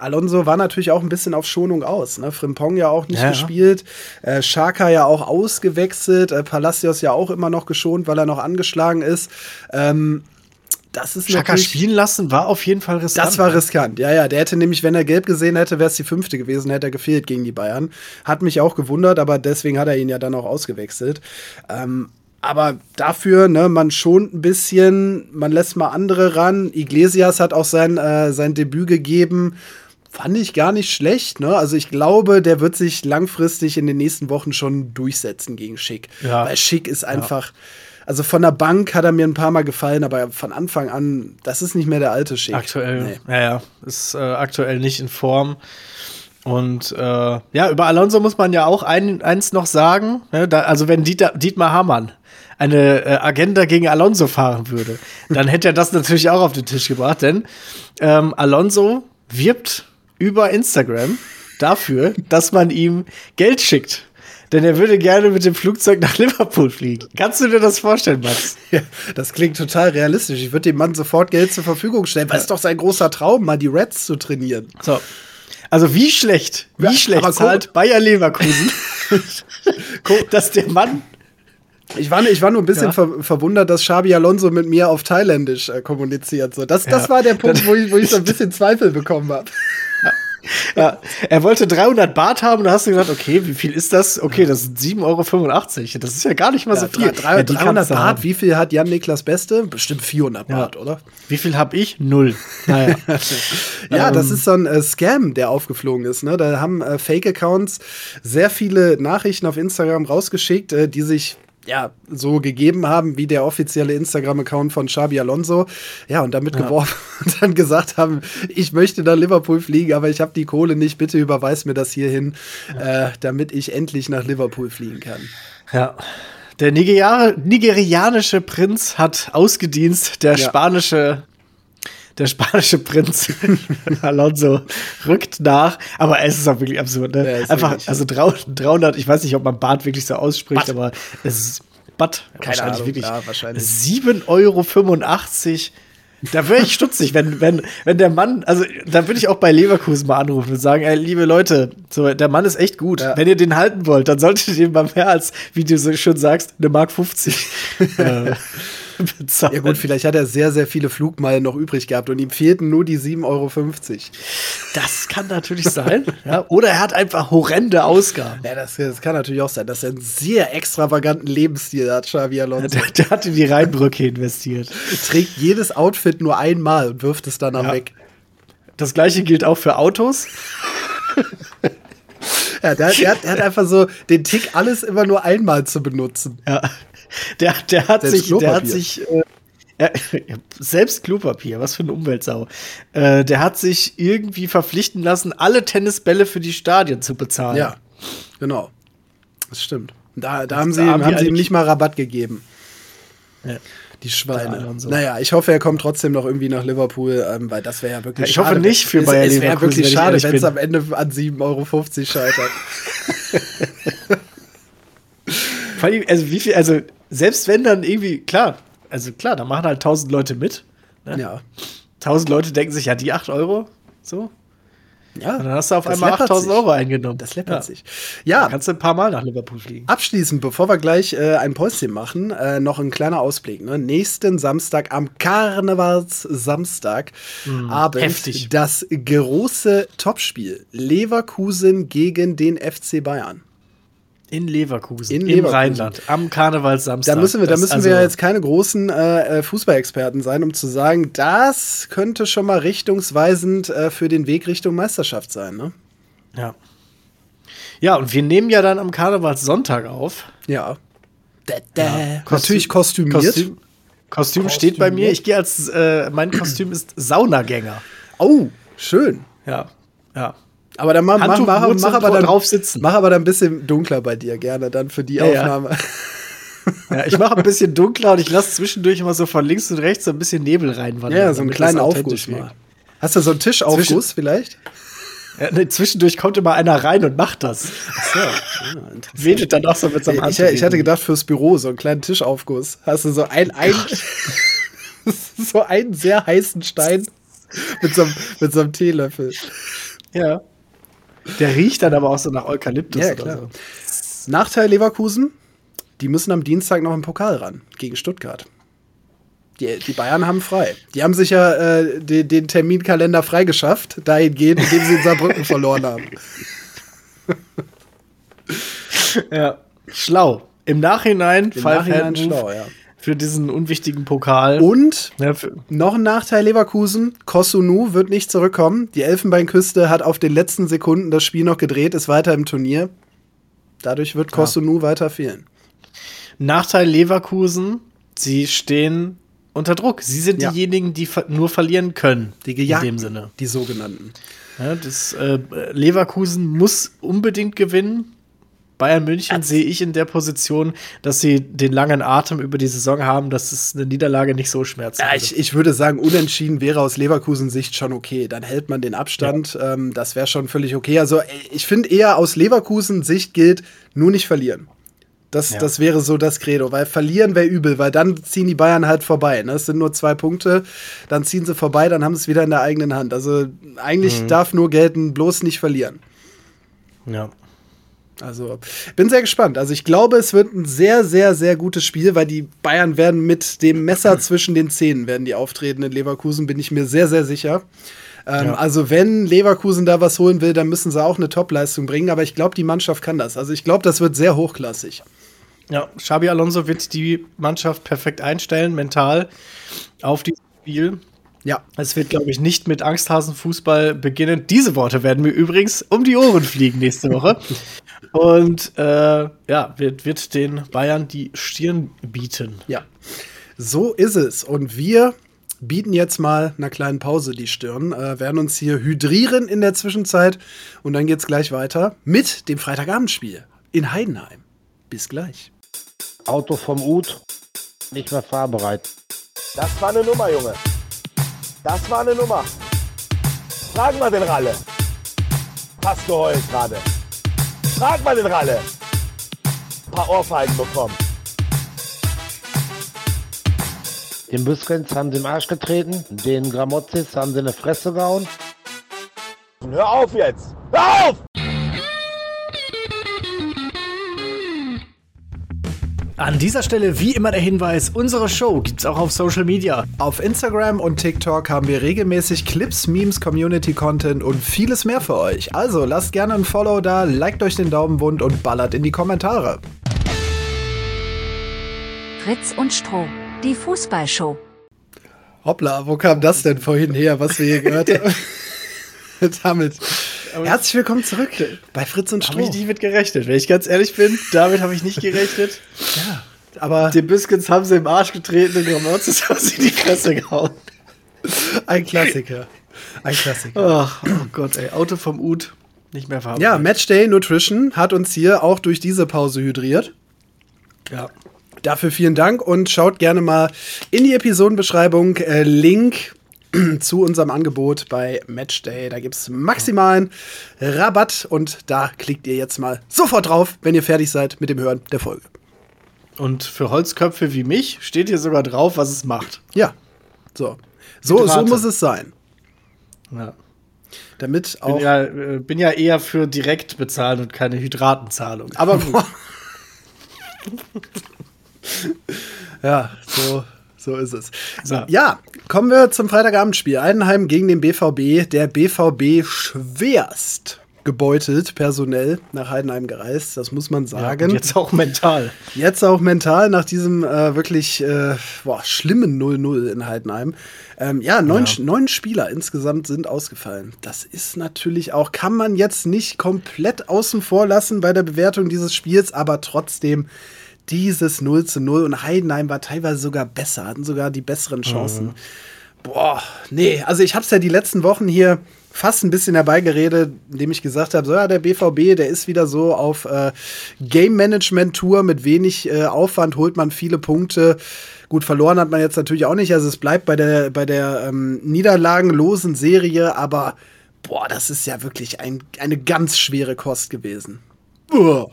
Alonso war natürlich auch ein bisschen auf Schonung aus. Ne? Frimpong ja auch nicht ja, gespielt, äh, Schaka ja auch ausgewechselt, äh, Palacios ja auch immer noch geschont, weil er noch angeschlagen ist. Ähm, das ist Schaka spielen lassen war auf jeden Fall riskant. Das war ne? riskant, ja, ja. Der hätte nämlich, wenn er gelb gesehen hätte, wäre es die fünfte gewesen, hätte er gefehlt gegen die Bayern. Hat mich auch gewundert, aber deswegen hat er ihn ja dann auch ausgewechselt. Ähm, aber dafür, ne, man schont ein bisschen, man lässt mal andere ran. Iglesias hat auch sein, äh, sein Debüt gegeben. Fand ich gar nicht schlecht, ne? Also ich glaube, der wird sich langfristig in den nächsten Wochen schon durchsetzen gegen Schick. Ja. Weil Schick ist einfach. Ja also von der Bank hat er mir ein paar Mal gefallen, aber von Anfang an, das ist nicht mehr der alte Schick. Aktuell, nee. ja, ja, ist äh, aktuell nicht in Form. Und äh, ja, über Alonso muss man ja auch ein, eins noch sagen. Ne? Da, also wenn Dieter, Dietmar Hamann eine äh, Agenda gegen Alonso fahren würde, dann hätte er das natürlich auch auf den Tisch gebracht, denn ähm, Alonso wirbt über Instagram dafür, dass man ihm Geld schickt denn er würde gerne mit dem Flugzeug nach Liverpool fliegen. Kannst du dir das vorstellen, Max? Ja, das klingt total realistisch. Ich würde dem Mann sofort Geld zur Verfügung stellen, weil es doch sein großer Traum, mal die Reds zu trainieren. So. Also wie schlecht, wie ja, schlecht zahlt Bayer Leverkusen, dass der Mann ich war, ich war nur ein bisschen ja. ver verwundert, dass Xabi Alonso mit mir auf Thailändisch äh, kommuniziert. So, das, ja. das war der Punkt, wo ich, wo ich so ein bisschen Zweifel bekommen habe. ja, er wollte 300 Baht haben und da hast du gesagt, okay, wie viel ist das? Okay, das sind 7,85 Euro. Das ist ja gar nicht mal ja, so viel. 300, ja, 300 Baht, wie viel hat Jan-Niklas Beste? Bestimmt 400 ja. Baht, oder? Wie viel habe ich? Null. Naja. ja, ähm. das ist so ein äh, Scam, der aufgeflogen ist. Ne? Da haben äh, Fake-Accounts sehr viele Nachrichten auf Instagram rausgeschickt, äh, die sich ja, so gegeben haben wie der offizielle Instagram-Account von Xabi Alonso. Ja, und damit ja. geworfen und dann gesagt haben, ich möchte nach Liverpool fliegen, aber ich habe die Kohle nicht, bitte überweis mir das hierhin, ja. äh, damit ich endlich nach Liverpool fliegen kann. Ja. Der Nigerianer, nigerianische Prinz hat ausgedienst, der ja. spanische der spanische Prinz Alonso rückt nach, aber es ist auch wirklich absurd. Ne? Ja, Einfach, also 300, ich weiß nicht, ob man Bart wirklich so ausspricht, Bad. aber es ist Bad, Keine wahrscheinlich Ahnung, wirklich. Ja, wahrscheinlich. 7,85 Euro. Da wäre ich stutzig, wenn, wenn, wenn der Mann, also da würde ich auch bei Leverkusen mal anrufen und sagen, ey, liebe Leute, so, der Mann ist echt gut. Ja. Wenn ihr den halten wollt, dann solltet ihr den mal mehr als, wie du so schon sagst, eine Mark 50 äh, bezahlen. Ja gut, vielleicht hat er sehr, sehr viele Flugmeilen noch übrig gehabt und ihm fehlten nur die 7,50 Euro. Das kann natürlich sein. ja. Oder er hat einfach horrende Ausgaben. Ja, das, das, kann natürlich auch sein, dass er einen sehr extravaganten Lebensstil hat, Xavi Alonso. Der, der hat in die Rheinbrücke investiert. Trägt jedes Outfit nur einmal und wirft es dann ja. weg. Das gleiche gilt auch für Autos. Ja, der, der, der, hat einfach so den Tick, alles immer nur einmal zu benutzen. Ja. Der, der hat selbst sich, der hat sich äh, selbst Klopapier, was für eine Umweltsau. Äh, der hat sich irgendwie verpflichten lassen, alle Tennisbälle für die Stadien zu bezahlen. Ja, genau. Das stimmt. Da, da haben sie, haben, haben sie ihm nicht mal Rabatt gegeben. Ja. Die Schweine. So. Naja, ich hoffe, er kommt trotzdem noch irgendwie nach Liverpool, ähm, weil das wäre ja wirklich ja, ich schade. Ich hoffe nicht für Bayern Es, es wäre wirklich schade, wenn es am Ende an 7,50 Euro scheitert. Vor allem, also wie viel, also selbst wenn dann irgendwie, klar, also klar, da machen halt tausend Leute mit. Ne? Ja. Tausend Leute denken sich, ja, die acht Euro, so. Ja. Und dann hast du auf einmal 8000 Euro eingenommen. Das läppert ja. sich. Ja. Dann kannst du ein paar Mal nach Liverpool fliegen. Abschließend, bevor wir gleich äh, ein Päuschen machen, äh, noch ein kleiner Ausblick. Ne? Nächsten Samstag, am Karnevalssamstag, mhm. Abend, Heftig. das große Topspiel. Leverkusen gegen den FC Bayern. In Leverkusen, in im Leverkusen. Rheinland, am Karnevalssamstag. Da müssen wir, da müssen also wir jetzt keine großen äh, äh, Fußballexperten sein, um zu sagen, das könnte schon mal richtungsweisend äh, für den Weg Richtung Meisterschaft sein, ne? Ja. Ja, und wir nehmen ja dann am Karnevalssonntag auf. Ja. Da, da. Ja. Natürlich kostümiert. Kostüm Kostüm, Kostüm steht bei mir. Ich gehe als, äh, mein Kostüm ist Saunagänger. Oh, schön. Ja, ja. Aber dann mach, mach, mach, mach aber dann drauf sitzen. Mach aber dann ein bisschen dunkler bei dir gerne dann für die ja, Aufnahme. Ja. Ja, ich mache ein bisschen dunkler und ich lasse zwischendurch immer so von links und rechts so ein bisschen Nebel reinwandern. Ja, so einen kleinen Aufguss mal. Hast du so einen Tischaufguss Zwischen vielleicht? Ja, nee, zwischendurch kommt immer einer rein und macht das. Ach so, ja, Wedelt dann auch so mit seinem ich, ich hatte gedacht fürs Büro so einen kleinen Tischaufguss. Hast du so ein, ein so einen sehr heißen Stein mit so, einem, mit so einem Teelöffel. Ja. Der riecht dann aber auch so nach Eukalyptus. Ja, klar. So. Nachteil Leverkusen, die müssen am Dienstag noch im Pokal ran gegen Stuttgart. Die, die Bayern haben frei. Die haben sich ja äh, den, den Terminkalender freigeschafft, dahingehend, indem sie in Saarbrücken verloren haben. ja, schlau. Im Nachhinein, Im Nachhinein schlau, ja. Für diesen unwichtigen Pokal. Und ja, noch ein Nachteil Leverkusen, Kosunu wird nicht zurückkommen. Die Elfenbeinküste hat auf den letzten Sekunden das Spiel noch gedreht, ist weiter im Turnier. Dadurch wird Kosunu ja. weiter fehlen. Nachteil Leverkusen, sie stehen unter Druck. Sie sind ja. diejenigen, die ver nur verlieren können. Die Gejagten, in dem Sinne. Die sogenannten. Ja, das, äh, Leverkusen muss unbedingt gewinnen. Bayern München Ernst? sehe ich in der Position, dass sie den langen Atem über die Saison haben, dass es eine Niederlage nicht so schmerzt. Ja, ich, ich, würde sagen, unentschieden wäre aus Leverkusen-Sicht schon okay. Dann hält man den Abstand. Ja. Ähm, das wäre schon völlig okay. Also ich finde eher aus Leverkusen-Sicht gilt, nur nicht verlieren. Das, ja. das wäre so das Credo, weil verlieren wäre übel, weil dann ziehen die Bayern halt vorbei. Ne? Es sind nur zwei Punkte, dann ziehen sie vorbei, dann haben sie es wieder in der eigenen Hand. Also eigentlich mhm. darf nur gelten, bloß nicht verlieren. Ja. Also, bin sehr gespannt. Also, ich glaube, es wird ein sehr, sehr, sehr gutes Spiel, weil die Bayern werden mit dem Messer zwischen den Zähnen werden die auftreten in Leverkusen, bin ich mir sehr, sehr sicher. Ähm, ja. Also, wenn Leverkusen da was holen will, dann müssen sie auch eine Topleistung bringen. Aber ich glaube, die Mannschaft kann das. Also, ich glaube, das wird sehr hochklassig. Ja, Xabi Alonso wird die Mannschaft perfekt einstellen, mental, auf dieses Spiel. Ja. Es wird, glaube ich, nicht mit Angsthasenfußball beginnen. Diese Worte werden mir übrigens um die Ohren fliegen nächste Woche. Und äh, ja, wird, wird den Bayern die Stirn bieten. Ja, so ist es. Und wir bieten jetzt mal einer kleinen Pause die Stirn, äh, werden uns hier hydrieren in der Zwischenzeit und dann geht es gleich weiter mit dem Freitagabendspiel in Heidenheim. Bis gleich. Auto vom Ut, nicht mehr fahrbereit. Das war eine Nummer, Junge. Das war eine Nummer. Frag mal den Ralle. Fast geheult gerade. Frag mal den Ralle. Ein paar Ohrfeigen bekommen. Den Büskens haben sie im Arsch getreten, den Gramozis haben sie in die Fresse gehauen. Hör auf jetzt! Hör auf! An dieser Stelle wie immer der Hinweis, unsere Show gibt's auch auf Social Media. Auf Instagram und TikTok haben wir regelmäßig Clips, Memes, Community Content und vieles mehr für euch. Also lasst gerne ein Follow da, liked euch den Daumenbund und ballert in die Kommentare. Fritz und Stroh, die Fußballshow. Hoppla, wo kam das denn vorhin her, was wir hier gehört haben? Damit Herzlich willkommen zurück bei Fritz und Stroh. Habe ich nicht mit gerechnet. Wenn ich ganz ehrlich bin, damit habe ich nicht gerechnet. ja, aber. Die Biscuits haben sie im Arsch getreten und Gramozis haben sie in die Fresse gehauen. Ein Klassiker. Ein Klassiker. Ach, oh Gott, ey. Auto vom Ut. Nicht mehr fahren. Ja, Matchday Nutrition hat uns hier auch durch diese Pause hydriert. Ja. Dafür vielen Dank und schaut gerne mal in die Episodenbeschreibung. Äh, Link zu unserem Angebot bei Matchday. Da gibt es maximalen Rabatt und da klickt ihr jetzt mal sofort drauf, wenn ihr fertig seid mit dem Hören der Folge. Und für Holzköpfe wie mich steht hier sogar drauf, was es macht. Ja, so. So, so muss es sein. Ja. Damit auch. Bin ja, äh, bin ja eher für direkt bezahlen und keine Hydratenzahlung. Aber. ja, so so ist es. So. Ja, kommen wir zum Freitagabendspiel. Eidenheim gegen den BVB. Der BVB schwerst gebeutelt, personell nach Heidenheim gereist, das muss man sagen. Ja, jetzt auch mental. Jetzt auch mental nach diesem äh, wirklich äh, boah, schlimmen 0-0 in Heidenheim. Ähm, ja, neun, ja. neun Spieler insgesamt sind ausgefallen. Das ist natürlich auch, kann man jetzt nicht komplett außen vor lassen bei der Bewertung dieses Spiels, aber trotzdem dieses 0 zu 0 und Heidenheim war teilweise sogar besser, hatten sogar die besseren Chancen. Mhm. Boah, nee, also ich habe es ja die letzten Wochen hier fast ein bisschen herbeigeredet, indem ich gesagt habe, so ja, der BVB, der ist wieder so auf äh, Game Management Tour mit wenig äh, Aufwand holt man viele Punkte. Gut, verloren hat man jetzt natürlich auch nicht, also es bleibt bei der bei der ähm, niederlagenlosen Serie, aber boah, das ist ja wirklich ein, eine ganz schwere Kost gewesen.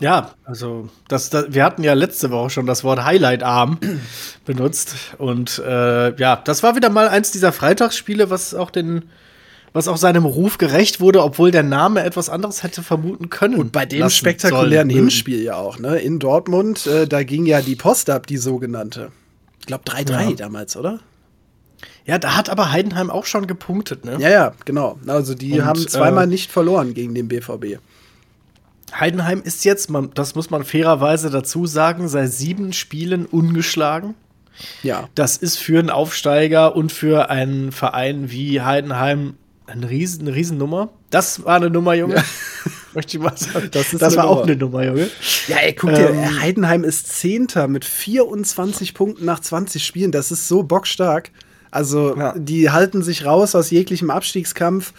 Ja, also das, das, wir hatten ja letzte Woche schon das Wort Highlight-Arm benutzt. Und äh, ja, das war wieder mal eins dieser Freitagsspiele, was auch den was auch seinem Ruf gerecht wurde, obwohl der Name etwas anderes hätte vermuten können. Und bei dem spektakulären. Hinspiel ja auch, ne? In Dortmund, äh, da ging ja die Post ab, die sogenannte. Ich glaube 3-3 ja. damals, oder? Ja, da hat aber Heidenheim auch schon gepunktet, ne? Ja, ja, genau. Also die Und, haben zweimal äh, nicht verloren gegen den BVB. Heidenheim ist jetzt, man, das muss man fairerweise dazu sagen, seit sieben Spielen ungeschlagen. Ja. Das ist für einen Aufsteiger und für einen Verein wie Heidenheim eine, riesen, eine Riesennummer. Das war eine Nummer, Junge. Ja. Möchte ich mal sagen. Das, das war Nummer. auch eine Nummer, Junge. Ja, ey, guck dir, ähm, Heidenheim ist Zehnter mit 24 Punkten nach 20 Spielen. Das ist so bockstark. Also, ja. die halten sich raus aus jeglichem Abstiegskampf.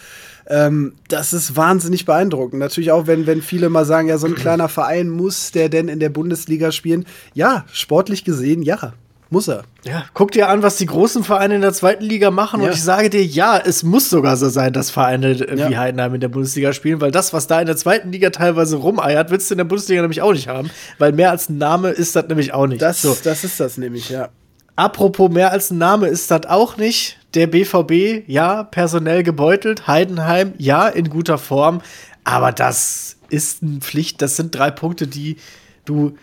Ähm, das ist wahnsinnig beeindruckend. Natürlich auch, wenn, wenn viele mal sagen, ja, so ein kleiner Verein muss der denn in der Bundesliga spielen. Ja, sportlich gesehen, ja. Muss er. Ja, guck dir an, was die großen Vereine in der zweiten Liga machen. Ja. Und ich sage dir, ja, es muss sogar so sein, dass Vereine äh, ja. wie Heidenheim in der Bundesliga spielen, weil das, was da in der zweiten Liga teilweise rumeiert, willst du in der Bundesliga nämlich auch nicht haben. Weil mehr als ein Name ist das nämlich auch nicht. Das, so. das ist das nämlich, ja. Apropos mehr als ein Name ist das auch nicht. Der BVB, ja, personell gebeutelt. Heidenheim, ja, in guter Form. Aber das ist eine Pflicht. Das sind drei Punkte, die du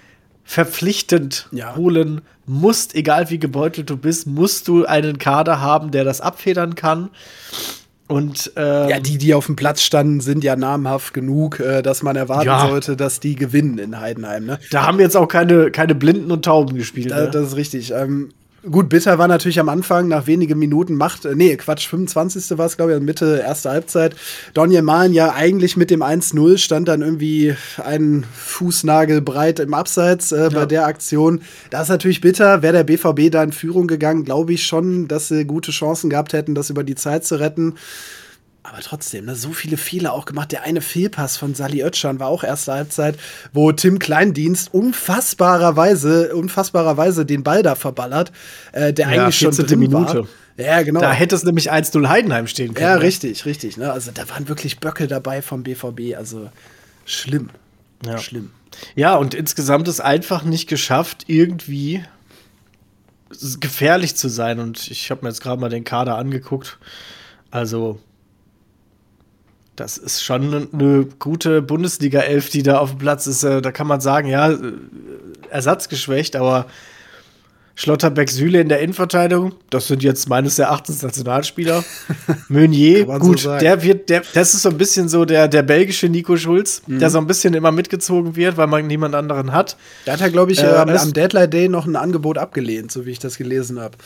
verpflichtend ja. holen musst, egal wie gebeutelt du bist, musst du einen Kader haben, der das abfedern kann. Und ähm, ja, die, die auf dem Platz standen, sind ja namhaft genug, äh, dass man erwarten ja. sollte, dass die gewinnen in Heidenheim. Ne? Da haben jetzt auch keine, keine Blinden und Tauben gespielt. Da, ne? Das ist richtig. Ähm, Gut, Bitter war natürlich am Anfang nach wenigen Minuten Macht, äh, nee, Quatsch, 25. war es, glaube ich, Mitte erste Halbzeit. Donny Malen ja eigentlich mit dem 1-0 stand dann irgendwie ein Fußnagel breit im Abseits äh, ja. bei der Aktion. Das ist natürlich bitter. Wäre der BVB da in Führung gegangen, glaube ich schon, dass sie gute Chancen gehabt hätten, das über die Zeit zu retten. Aber trotzdem, ne, so viele Fehler auch gemacht. Der eine Fehlpass von Sali Özcan war auch erste Halbzeit, wo Tim Kleindienst unfassbarerweise, unfassbarerweise den Ball da verballert, äh, der ja, eigentlich schon drin Minute. war. Ja, genau. Da hätte es nämlich 1-0 Heidenheim stehen können. Ja, ne? richtig, richtig. Ne? Also da waren wirklich Böcke dabei vom BVB. Also schlimm. Ja. Schlimm. Ja, und insgesamt ist einfach nicht geschafft, irgendwie gefährlich zu sein. Und ich habe mir jetzt gerade mal den Kader angeguckt. Also das ist schon eine gute Bundesliga-Elf, die da auf dem Platz ist. Äh, da kann man sagen, ja, äh, ersatzgeschwächt, aber Schlotterbeck Süle in der Innenverteidigung, das sind jetzt meines Erachtens Nationalspieler. Meunier, gut, so der wird, der, das ist so ein bisschen so der, der belgische Nico Schulz, mhm. der so ein bisschen immer mitgezogen wird, weil man niemand anderen hat. Der hat ja, glaube ich, äh, am, am Deadline Day noch ein Angebot abgelehnt, so wie ich das gelesen habe.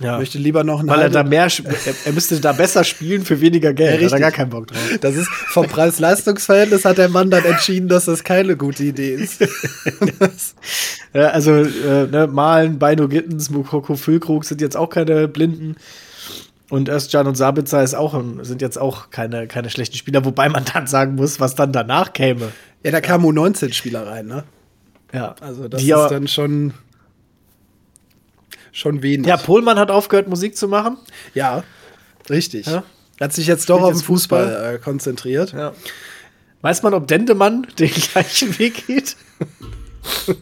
Ja. Möchte lieber noch Weil er da mehr, er müsste da besser spielen für weniger Geld. Ja, hat er gar keinen Bock drauf. Das ist vom Preis-Leistungs-Verhältnis hat der Mann dann entschieden, dass das keine gute Idee ist. ja, also äh, ne, Malen, Beino Gittens, Mukoko Füllkrug sind jetzt auch keine Blinden. Und Özcan und Sabitzer ist auch, sind jetzt auch keine, keine schlechten Spieler, wobei man dann sagen muss, was dann danach käme. Ja, da kamen U19-Spieler rein, ne? Ja. Also das Die ist dann schon schon wenig. Ja, Pohlmann hat aufgehört, Musik zu machen. Ja, richtig. Ja? Hat sich jetzt doch auf den Fußball, Fußball äh, konzentriert. Ja. Weiß man, ob Dendemann den gleichen Weg geht?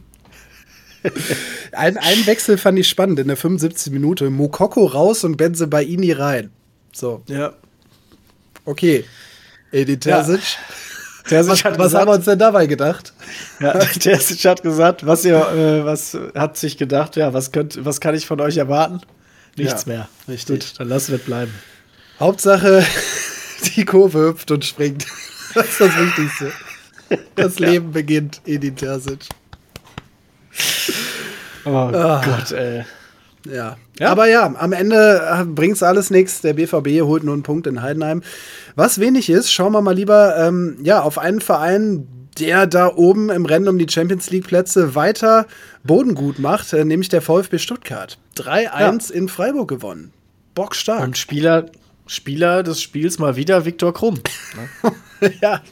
ein, einen Wechsel fand ich spannend in der 75. Minute. Mokoko raus und Benze Baini rein. So. Ja. Okay. Edith Terzic. Ja. Terzic was, hat was gesagt, haben wir uns denn dabei gedacht? Ja, Terzic hat gesagt, was ihr, äh, was hat sich gedacht, ja, was könnt, was kann ich von euch erwarten? Nichts ja, mehr. Richtig. Gut, dann lassen wir es bleiben. Hauptsache, die Kurve hüpft und springt. Das ist das Wichtigste. Das ja. Leben beginnt, Edith Terzic. Oh ah. Gott, ey. Ja. Ja. Aber ja, am Ende äh, bringt es alles nichts. Der BVB holt nur einen Punkt in Heidenheim. Was wenig ist, schauen wir mal lieber ähm, ja, auf einen Verein, der da oben im Rennen um die Champions League Plätze weiter Boden gut macht, äh, nämlich der VfB Stuttgart. 3-1 ja. in Freiburg gewonnen. Bockstark. Und Spieler, Spieler des Spiels mal wieder Viktor Krumm. Ne? ja.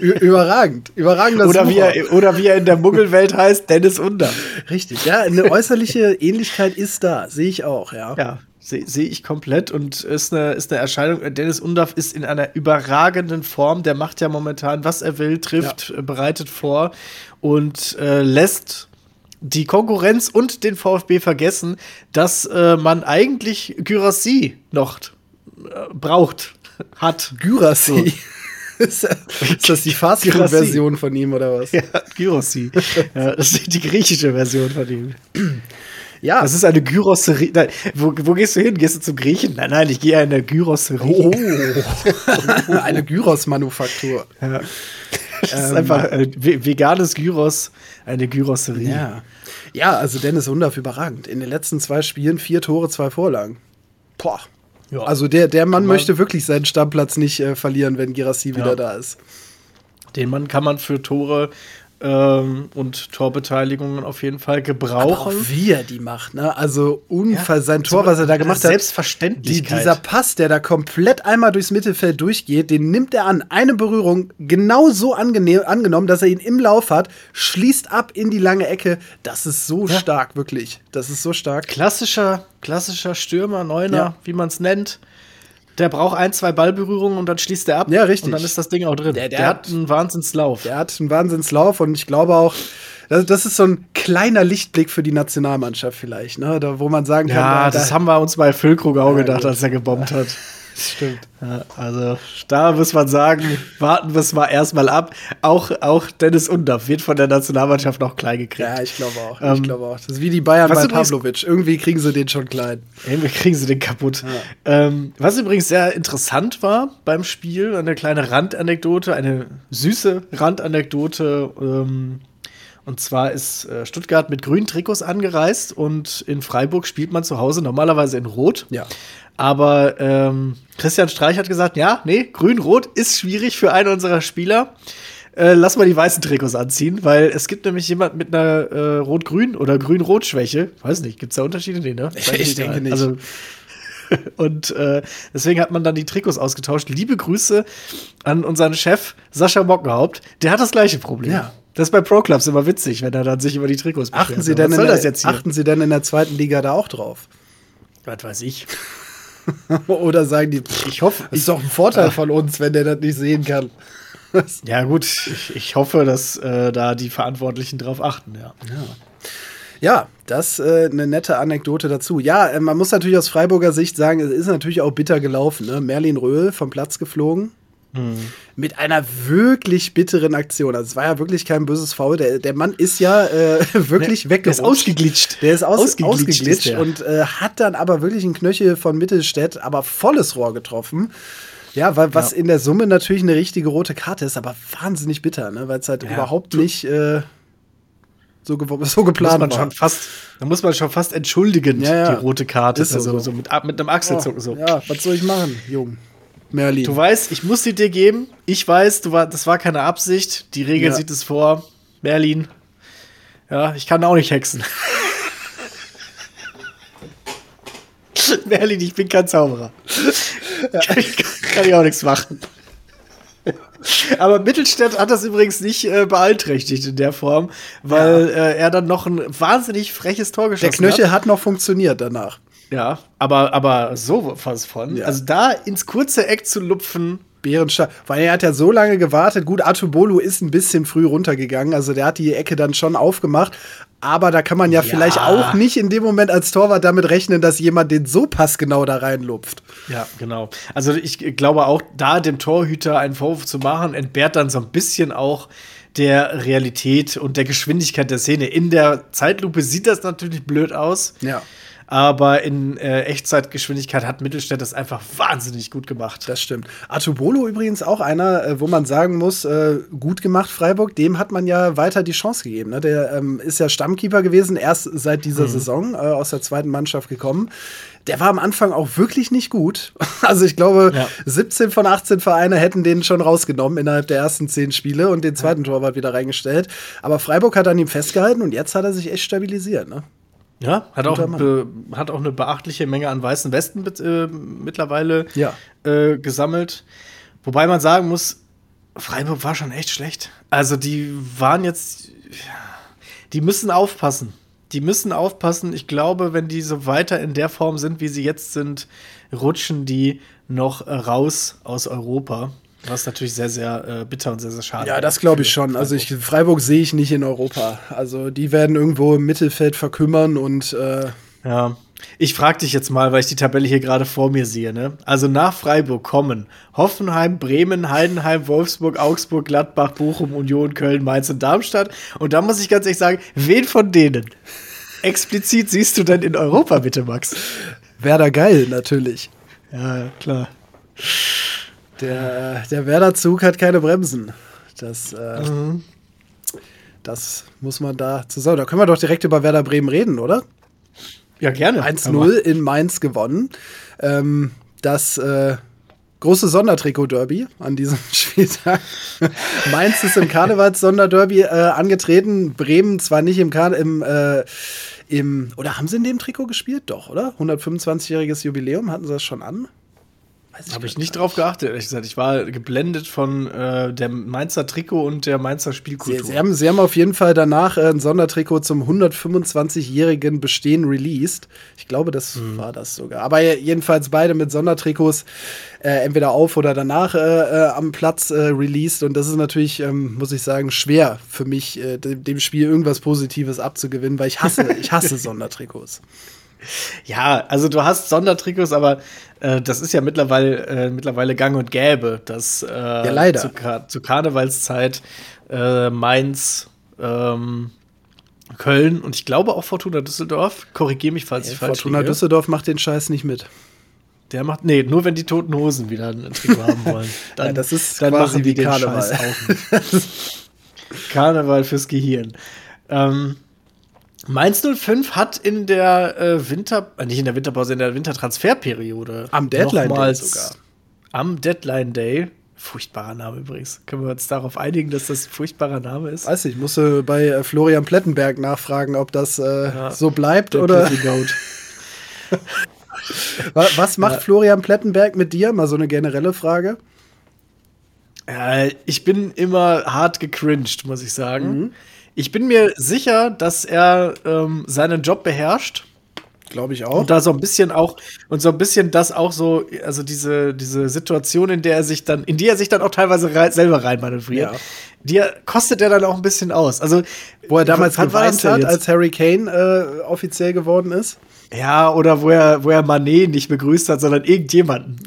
Überragend. Überragend. Oder wie, er, oder wie er in der Muggelwelt heißt, Dennis Under. Richtig, ja. Eine äußerliche Ähnlichkeit ist da, sehe ich auch, ja. Ja, sehe seh ich komplett und ist eine, ist eine Erscheinung. Dennis Undaff ist in einer überragenden Form. Der macht ja momentan, was er will, trifft, ja. bereitet vor und äh, lässt die Konkurrenz und den VfB vergessen, dass äh, man eigentlich Gyrassi noch äh, braucht, hat. Gyrassi. So. ist, das die Fastfood-Version von ihm oder was? Ja, Gyrossi. ja, das ist die griechische Version von ihm. Ja. Das ist eine Gyrosserie. Nein, wo, wo gehst du hin? Gehst du zum Griechen? Nein, nein, ich gehe in eine Gyrosserie. Oh. eine Gyros-Manufaktur. Ja. Das ist ähm, einfach ein veganes Gyros, eine Gyrosserie. Ja. ja, also Dennis Undaff überragend. In den letzten zwei Spielen vier Tore, zwei Vorlagen. Boah. Ja. Also der, der Mann möchte wirklich seinen Stammplatz nicht äh, verlieren, wenn Girassi ja. wieder da ist. Den Mann kann man für Tore ähm, und Torbeteiligungen auf jeden Fall gebrauchen. Aber auch wie er die macht, ne? Also Unfall, ja, sein Tor, was er da gemacht hat. Selbstverständlich. Die, dieser Pass, der da komplett einmal durchs Mittelfeld durchgeht, den nimmt er an. Eine Berührung genau so angenommen, dass er ihn im Lauf hat, schließt ab in die lange Ecke. Das ist so ja. stark, wirklich. Das ist so stark. Klassischer, klassischer Stürmer, Neuner, ja. wie man es nennt. Der braucht ein, zwei Ballberührungen und dann schließt er ab. Ja, richtig. Und dann ist das Ding auch drin. Der, der, der hat einen Wahnsinnslauf. Der hat einen Wahnsinnslauf und ich glaube auch, das, das, ist so ein kleiner Lichtblick für die Nationalmannschaft vielleicht, ne? Da, wo man sagen kann, ja, da, das haben wir uns bei Füllkrug auch ja, gedacht, gut. als er gebombt hat. Stimmt. Ja, also da muss man sagen, warten wir es mal erstmal ab. Auch, auch Dennis Undaff wird von der Nationalmannschaft noch klein gekriegt. Ja, ich glaube auch. Ähm, ich glaube auch. Das ist wie die Bayern bei Pavlovic. Irgendwie kriegen sie den schon klein. Irgendwie kriegen sie den kaputt. Ja. Ähm, was übrigens sehr interessant war beim Spiel, eine kleine Randanekdote, eine süße Randanekdote. Ähm, und zwar ist äh, Stuttgart mit grünen Trikots angereist und in Freiburg spielt man zu Hause normalerweise in Rot. Ja. Aber ähm, Christian Streich hat gesagt, ja, nee, grün-rot ist schwierig für einen unserer Spieler. Äh, lass mal die weißen Trikots anziehen, weil es gibt nämlich jemand mit einer äh, Rot-Grün oder Grün-Rot-Schwäche. Weiß nicht, gibt es da Unterschiede? Nee, ne? Ich, ich denke nicht. Also, und äh, deswegen hat man dann die Trikots ausgetauscht. Liebe Grüße an unseren Chef Sascha Mockenhaupt. Der hat das gleiche Problem. Ja. Das ist bei Pro Clubs immer witzig, wenn er dann sich über die Trikots beschwert. Achten Sie, denn in der, achten Sie denn in der zweiten Liga da auch drauf? Was weiß ich. Oder sagen die, ich hoffe, ist doch ein Vorteil von uns, wenn der das nicht sehen kann. ja, gut, ich, ich hoffe, dass äh, da die Verantwortlichen drauf achten, ja. Ja, ja das äh, eine nette Anekdote dazu. Ja, äh, man muss natürlich aus Freiburger Sicht sagen, es ist natürlich auch bitter gelaufen. Ne? Merlin Röhl vom Platz geflogen. Mhm. Mit einer wirklich bitteren Aktion. Also es war ja wirklich kein böses Foul. Der, der Mann ist ja äh, wirklich nee, weg. Der ist ausgeglitscht. Der ist aus, ausgeglitscht, ausgeglitscht ist und äh, hat dann aber wirklich einen Knöchel von Mittelstädt, aber volles Rohr getroffen. Ja, weil was ja. in der Summe natürlich eine richtige rote Karte ist, aber wahnsinnig bitter, ne? weil es halt ja, überhaupt nicht äh, so, ge so geplant muss man war. Schon fast, da muss man schon fast entschuldigend ja, die rote Karte. Ist also so, so mit, mit einem Achselzucken. Oh, so. Ja, was soll ich machen, Jung? Merlin. Du weißt, ich muss sie dir geben. Ich weiß, du war, das war keine Absicht. Die Regel ja. sieht es vor. Merlin. Ja, ich kann auch nicht hexen. Merlin, ich bin kein Zauberer. Ja. Kann, ich, kann ich auch nichts machen. Aber Mittelstädt hat das übrigens nicht äh, beeinträchtigt in der Form, weil ja. äh, er dann noch ein wahnsinnig freches Tor geschossen hat. Der Knöchel hat. hat noch funktioniert danach. Ja, aber, aber so was von. Ja. Also da ins kurze Eck zu lupfen. Bärenstark. Weil er hat ja so lange gewartet. Gut, Atubolu ist ein bisschen früh runtergegangen. Also der hat die Ecke dann schon aufgemacht. Aber da kann man ja, ja, vielleicht auch nicht in dem Moment als Torwart damit rechnen, dass jemand den so passgenau da reinlupft. Ja, genau. Also ich glaube auch, da dem Torhüter einen Vorwurf zu machen, entbehrt dann so ein bisschen auch der Realität und der Geschwindigkeit der Szene. In der Zeitlupe sieht das natürlich blöd aus. Ja. Aber in äh, Echtzeitgeschwindigkeit hat Mittelstädt das einfach wahnsinnig gut gemacht. Das stimmt. Artubolo übrigens auch einer, äh, wo man sagen muss, äh, gut gemacht, Freiburg. Dem hat man ja weiter die Chance gegeben. Ne? Der ähm, ist ja Stammkeeper gewesen, erst seit dieser mhm. Saison äh, aus der zweiten Mannschaft gekommen. Der war am Anfang auch wirklich nicht gut. Also ich glaube, ja. 17 von 18 Vereine hätten den schon rausgenommen innerhalb der ersten 10 Spiele und den zweiten ja. Torwart wieder reingestellt. Aber Freiburg hat an ihm festgehalten und jetzt hat er sich echt stabilisiert. Ne? Ja, hat auch, be, hat auch eine beachtliche Menge an weißen Westen äh, mittlerweile ja. äh, gesammelt. Wobei man sagen muss, Freiburg war schon echt schlecht. Also die waren jetzt, die müssen aufpassen. Die müssen aufpassen. Ich glaube, wenn die so weiter in der Form sind, wie sie jetzt sind, rutschen die noch raus aus Europa. Was natürlich sehr, sehr äh, bitter und sehr, sehr schade Ja, das glaube ich schon. Freiburg. Also ich, Freiburg sehe ich nicht in Europa. Also die werden irgendwo im Mittelfeld verkümmern und äh Ja. Ich frage dich jetzt mal, weil ich die Tabelle hier gerade vor mir sehe. Ne? Also nach Freiburg kommen Hoffenheim, Bremen, Heidenheim, Wolfsburg, Augsburg, Gladbach, Bochum, Union, Köln, Mainz und Darmstadt. Und da muss ich ganz ehrlich sagen, wen von denen explizit siehst du denn in Europa, bitte, Max? Werder geil, natürlich. Ja, klar. Der, der Werder-Zug hat keine Bremsen. Das, äh, mhm. das muss man da zusammen. Da können wir doch direkt über Werder Bremen reden, oder? Ja, gerne. 1-0 in Mainz gewonnen. Ähm, das äh, große Sondertrikot-Derby an diesem Spieltag. Mainz ist im Karnevals-Sonderderby äh, angetreten. Bremen zwar nicht im, Kar im, äh, im, oder haben sie in dem Trikot gespielt? Doch, oder? 125-jähriges Jubiläum, hatten sie das schon an? Habe ich nicht drauf geachtet, ehrlich gesagt. Ich war geblendet von äh, der Mainzer Trikot und der Mainzer Spielkultur. Sie, sie, haben, sie haben auf jeden Fall danach äh, ein Sondertrikot zum 125-jährigen Bestehen released. Ich glaube, das mhm. war das sogar. Aber jedenfalls beide mit Sondertrikots äh, entweder auf oder danach äh, äh, am Platz äh, released. Und das ist natürlich, ähm, muss ich sagen, schwer für mich, dem Spiel irgendwas Positives abzugewinnen, weil ich hasse, ich hasse Sondertrikots. Ja, also du hast Sondertrikots, aber äh, das ist ja mittlerweile, äh, mittlerweile gang und gäbe, dass äh, ja, leider. Zu, Kar zu Karnevalszeit äh, Mainz, ähm, Köln und ich glaube auch Fortuna Düsseldorf, korrigiere mich, falls ja, ich falsch Fortuna liege. Düsseldorf macht den Scheiß nicht mit. Der macht, nee, nur wenn die Toten Hosen wieder ein Trikot haben wollen. Dann, ja, das ist dann machen die den Karneval. Scheiß auch nicht. Karneval fürs Gehirn. Ähm, Mainz 05 hat in der äh, Winter, äh, nicht in der Winterpause, in der Wintertransferperiode. Am Deadline Day sogar. Am Deadline Day. Furchtbarer Name übrigens. Können wir uns darauf einigen, dass das ein furchtbarer Name ist? Weiß ich, ich musste bei äh, Florian Plettenberg nachfragen, ob das äh, ja, so bleibt oder. Was macht ja. Florian Plettenberg mit dir? Mal so eine generelle Frage. Äh, ich bin immer hart gecringed, muss ich sagen. Mhm. Ich bin mir sicher, dass er ähm, seinen Job beherrscht. Glaube ich auch. Und da so ein bisschen auch, und so ein bisschen das auch so, also diese, diese Situation, in der er sich dann, in die er sich dann auch teilweise rei selber reinmanövriert, ja. die er, kostet er dann auch ein bisschen aus. Also, wo er damals geweint hat, als Harry Kane äh, offiziell geworden ist. Ja, oder wo er, wo er Manet nicht begrüßt hat, sondern irgendjemanden.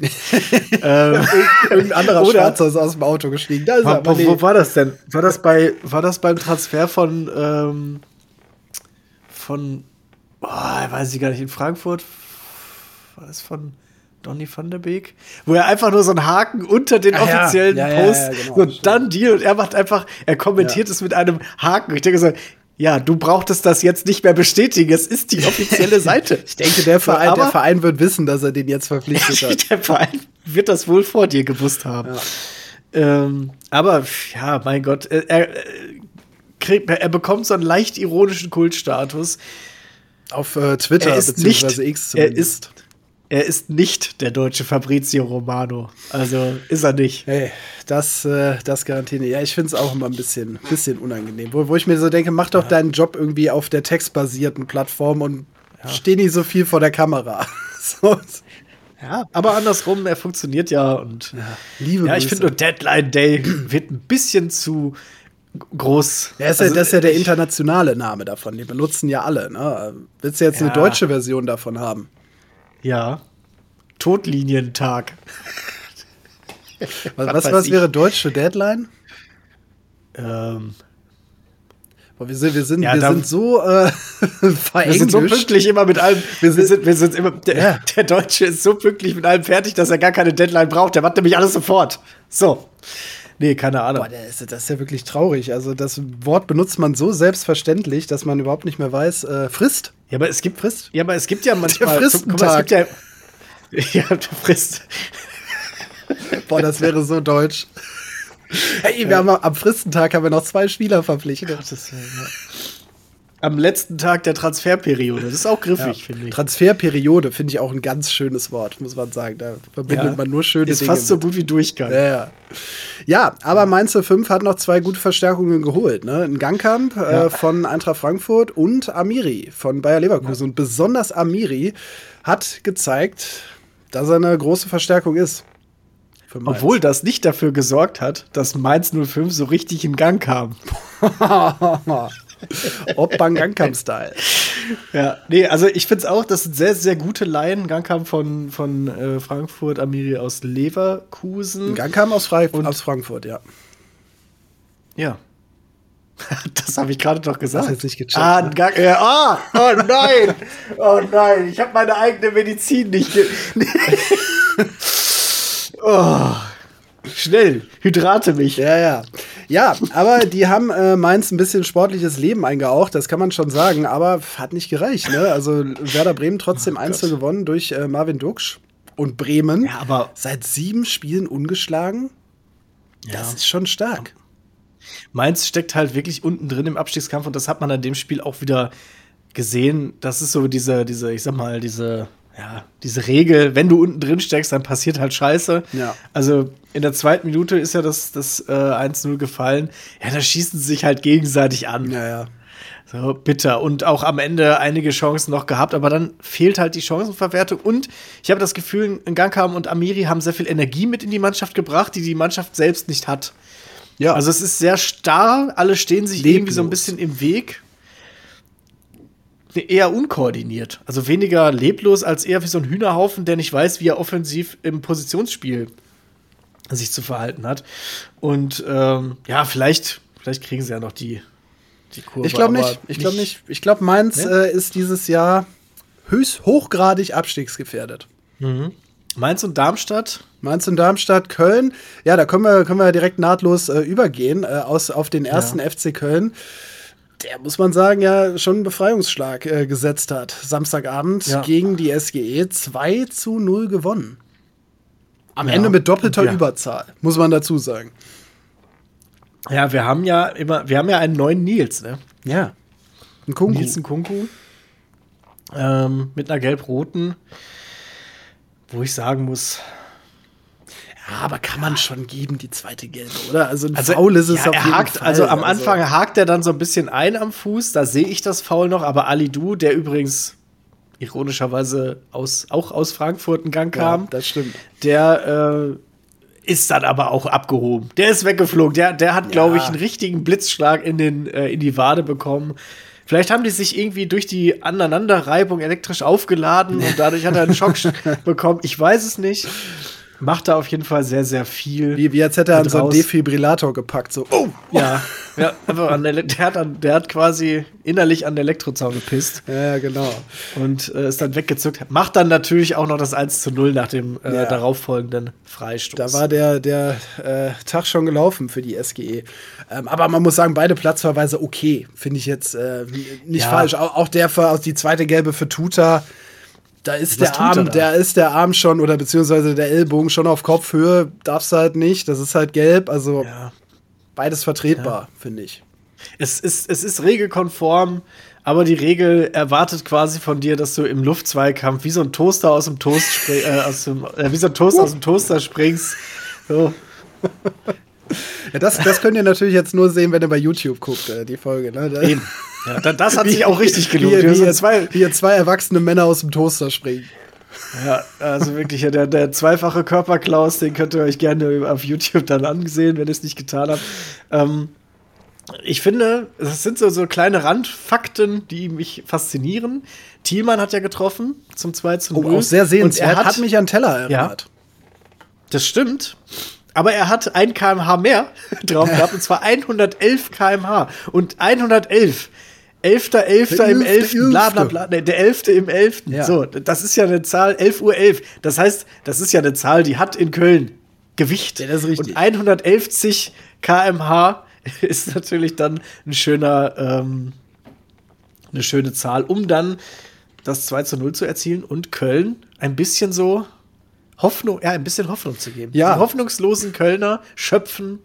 ähm, Irgendein anderer oder, Schwarzer ist aus dem Auto gestiegen. Da ist wo, wo, war das denn? War das, bei, war das beim Transfer von, ähm, von, oh, weiß ich gar nicht, in Frankfurt? War das von Donny van der Beek? Wo er einfach nur so einen Haken unter den ah, offiziellen ja. Ja, Post, ja, genau, so dann die und er macht einfach, er kommentiert es mit einem Haken. Ich denke so, ja, du brauchtest das jetzt nicht mehr bestätigen. Es ist die offizielle Seite. ich denke, der Verein, der Verein wird wissen, dass er den jetzt verpflichtet hat. der Verein wird das wohl vor dir gewusst haben. Ja. Ähm, aber ja, mein Gott, er, er, kriegt, er bekommt so einen leicht ironischen Kultstatus. Auf äh, Twitter beziehungsweise nicht, X zumindest. Er ist er ist nicht der deutsche Fabrizio Romano. Also ist er nicht. Hey, das, äh, das garantiert nicht. Ja, ich finde es auch immer ein bisschen, bisschen unangenehm. Wo, wo ich mir so denke, mach doch ja. deinen Job irgendwie auf der textbasierten Plattform und ja. steh nicht so viel vor der Kamera. so. Ja, aber andersrum, er funktioniert ja und ja, liebe Ja, ich finde nur Deadline Day wird ein bisschen zu groß. Ja, ist also, das ist ja der internationale Name davon. Die benutzen ja alle. Ne? Willst du jetzt ja. eine deutsche Version davon haben? Ja. Todlinientag. was, was, was wäre deutsche Deadline? Ähm. Wir sind, wir sind, ja, wir sind so äh, Wir sind so pünktlich immer mit allem. Wir sind, wir sind, wir sind immer. Der, ja. der, Deutsche ist so pünktlich mit allem fertig, dass er gar keine Deadline braucht. Der macht nämlich alles sofort. So. Nee, keine Ahnung. Boah, das, das ist ja wirklich traurig. Also, das Wort benutzt man so selbstverständlich, dass man überhaupt nicht mehr weiß, äh, frisst. Ja, aber es gibt Frist. Ja, aber es gibt ja manchmal. Der Fristentag. Guck es gibt ja. Ja, der Frist. Boah, das wäre so deutsch. Hey, wir ja. haben am Fristentag haben wir noch zwei Spieler verpflichtet. Gottes Willen, ja. Am letzten Tag der Transferperiode. Das ist auch griffig, ja. finde ich. Transferperiode finde ich auch ein ganz schönes Wort, muss man sagen. Da verbindet ja. man nur schöne ist Dinge. Ist fast so gut wie Durchgang. Ja, ja. aber Mainz 05 hat noch zwei gute Verstärkungen geholt. Ne? Ein Gangkamp äh, von Eintracht Frankfurt und Amiri von Bayer Leverkusen. Und besonders Amiri hat gezeigt, dass er eine große Verstärkung ist. Obwohl das nicht dafür gesorgt hat, dass Mainz 05 so richtig in Gang kam. Oppan Gangkamp-Style. Ja, nee, also ich finde es auch, das sind sehr, sehr gute Laien. Gangkamp von, von äh, Frankfurt, Amiri aus Leverkusen. Gangkamp aus, Und aus Frankfurt, ja. Ja. Das habe ich gerade doch gesagt. Das jetzt nicht gecheckt. Ah, ne? Gang, ja, ah, oh nein. Oh nein, ich habe meine eigene Medizin nicht. oh. Schnell, hydrate mich. Ja, ja. Ja, aber die haben äh, Mainz ein bisschen sportliches Leben eingehaucht, das kann man schon sagen, aber hat nicht gereicht. Ne? Also Werder Bremen trotzdem oh, Einzel gewonnen durch äh, Marvin Duksch und Bremen. Ja, aber seit sieben Spielen ungeschlagen. Ja. Das ist schon stark. Mainz steckt halt wirklich unten drin im Abstiegskampf und das hat man an dem Spiel auch wieder gesehen. Das ist so diese, diese, ich sag mal, diese ja, diese Regel, wenn du unten drin steckst, dann passiert halt Scheiße. Ja. Also in der zweiten Minute ist ja das, das äh, 1-0 gefallen. Ja, da schießen sie sich halt gegenseitig an. Ja, ja. So, bitter. Und auch am Ende einige Chancen noch gehabt, aber dann fehlt halt die Chancenverwertung. Und ich habe das Gefühl, Gangkam und Amiri haben sehr viel Energie mit in die Mannschaft gebracht, die die Mannschaft selbst nicht hat. Ja. Also es ist sehr starr, alle stehen sich Leblos. irgendwie so ein bisschen im Weg eher unkoordiniert. Also weniger leblos als eher wie so ein Hühnerhaufen, der nicht weiß, wie er offensiv im Positionsspiel sich zu verhalten hat. Und ähm, ja, vielleicht, vielleicht kriegen sie ja noch die, die Kurve. Ich glaube nicht. Ich glaube nicht. Ich glaube, Mainz ne? äh, ist dieses Jahr höchst hochgradig abstiegsgefährdet. Mhm. Mainz und Darmstadt. Mainz und Darmstadt, Köln. Ja, da können wir, können wir direkt nahtlos äh, übergehen äh, aus, auf den ersten ja. FC Köln der, muss man sagen, ja schon einen Befreiungsschlag äh, gesetzt hat. Samstagabend ja. gegen die SGE 2 zu 0 gewonnen. Am ja. Ende mit doppelter ja. Überzahl, muss man dazu sagen. Ja, wir haben ja immer, wir haben ja einen neuen Nils, ne? Ja. Ein Kunku. Nils ein Kunku. Ähm, mit einer gelb-roten, wo ich sagen muss, aber kann man schon geben, die zweite Gelbe, oder? Also ein also, Foul ist es ja, auf jeden hakt, Fall. Also am also Anfang also. hakt er dann so ein bisschen ein am Fuß, da sehe ich das Foul noch, aber Ali Du, der übrigens ironischerweise aus, auch aus Frankfurt in Gang kam, ja, das stimmt. Der äh, ist dann aber auch abgehoben. Der ist weggeflogen. Der, der hat, ja. glaube ich, einen richtigen Blitzschlag in, den, äh, in die Wade bekommen. Vielleicht haben die sich irgendwie durch die Aneinanderreibung elektrisch aufgeladen und dadurch hat er einen Schock bekommen. Ich weiß es nicht macht da auf jeden Fall sehr, sehr viel. Wie, wie als hätte er an so einen Defibrillator gepackt. So, oh! Ja, ja einfach an der, der, hat an, der hat quasi innerlich an den Elektrozaun gepisst. Ja, genau. Und äh, ist dann weggezuckt. Macht dann natürlich auch noch das 1 zu 0 nach dem äh, ja. darauffolgenden Freistoß. Da war der, der äh, Tag schon gelaufen für die SGE. Ähm, aber man muss sagen, beide Platzverweise okay. Finde ich jetzt äh, nicht ja. falsch. Auch, auch der für die zweite Gelbe für Tuta da ist Was der Arm, der ist der Arm schon oder beziehungsweise der Ellbogen schon auf Kopfhöhe, darfst du halt nicht. Das ist halt gelb, also ja. beides vertretbar, ja. finde ich. Es ist, es ist regelkonform, aber die Regel erwartet quasi von dir, dass du im Luftzweikampf wie so ein Toaster aus dem Toast äh, aus dem, äh, wie so ein Toaster aus dem Toaster springst. So. Ja, das, das könnt ihr natürlich jetzt nur sehen, wenn ihr bei YouTube guckt, äh, die Folge. Ne? Eben. Ja, das hat sich auch richtig gelohnt. Wie, wie, zwei, wie zwei erwachsene Männer aus dem Toaster springen. Ja, also wirklich, der, der zweifache Körperklaus, den könnt ihr euch gerne auf YouTube dann ansehen, wenn ihr es nicht getan habt. Ähm, ich finde, es sind so, so kleine Randfakten, die mich faszinieren. Thielmann hat ja getroffen zum 2 zu 0. Oh, auch sehr sehenswert. Er hat, hat mich an Teller erinnert. Ja, das stimmt. Aber er hat ein kmh mehr drauf gehabt, und zwar 111 kmh. Und 111 11.11. 11. im 11. bla bla bla. Nee, der 11. im 11. Ja. So, das ist ja eine Zahl, 11.11 Uhr. 11. Das heißt, das ist ja eine Zahl, die hat in Köln Gewicht. Ja, das ist richtig. Und 111 kmh ist natürlich dann ein schöner, ähm, eine schöne Zahl, um dann das 2 zu 0 zu erzielen und Köln ein bisschen so Hoffnung, ja, ein bisschen Hoffnung zu geben. Ja. Die hoffnungslosen Kölner schöpfen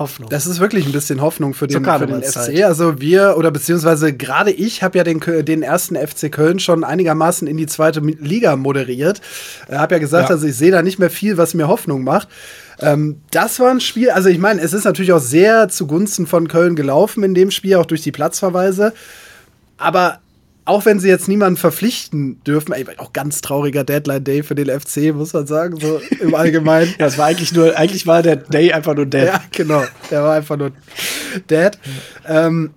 Hoffnung. Das ist wirklich ein bisschen Hoffnung für den, für den FC. Also wir, oder beziehungsweise gerade ich habe ja den, den ersten FC Köln schon einigermaßen in die zweite Liga moderiert. Ich äh, habe ja gesagt, ja. also ich sehe da nicht mehr viel, was mir Hoffnung macht. Ähm, das war ein Spiel, also ich meine, es ist natürlich auch sehr zugunsten von Köln gelaufen in dem Spiel, auch durch die Platzverweise. Aber auch wenn sie jetzt niemanden verpflichten dürfen, ey, auch ganz trauriger Deadline Day für den FC, muss man sagen, so im Allgemeinen. ja, es war eigentlich nur, eigentlich war der Day einfach nur dead. Ja, genau. Der war einfach nur dead. Ähm,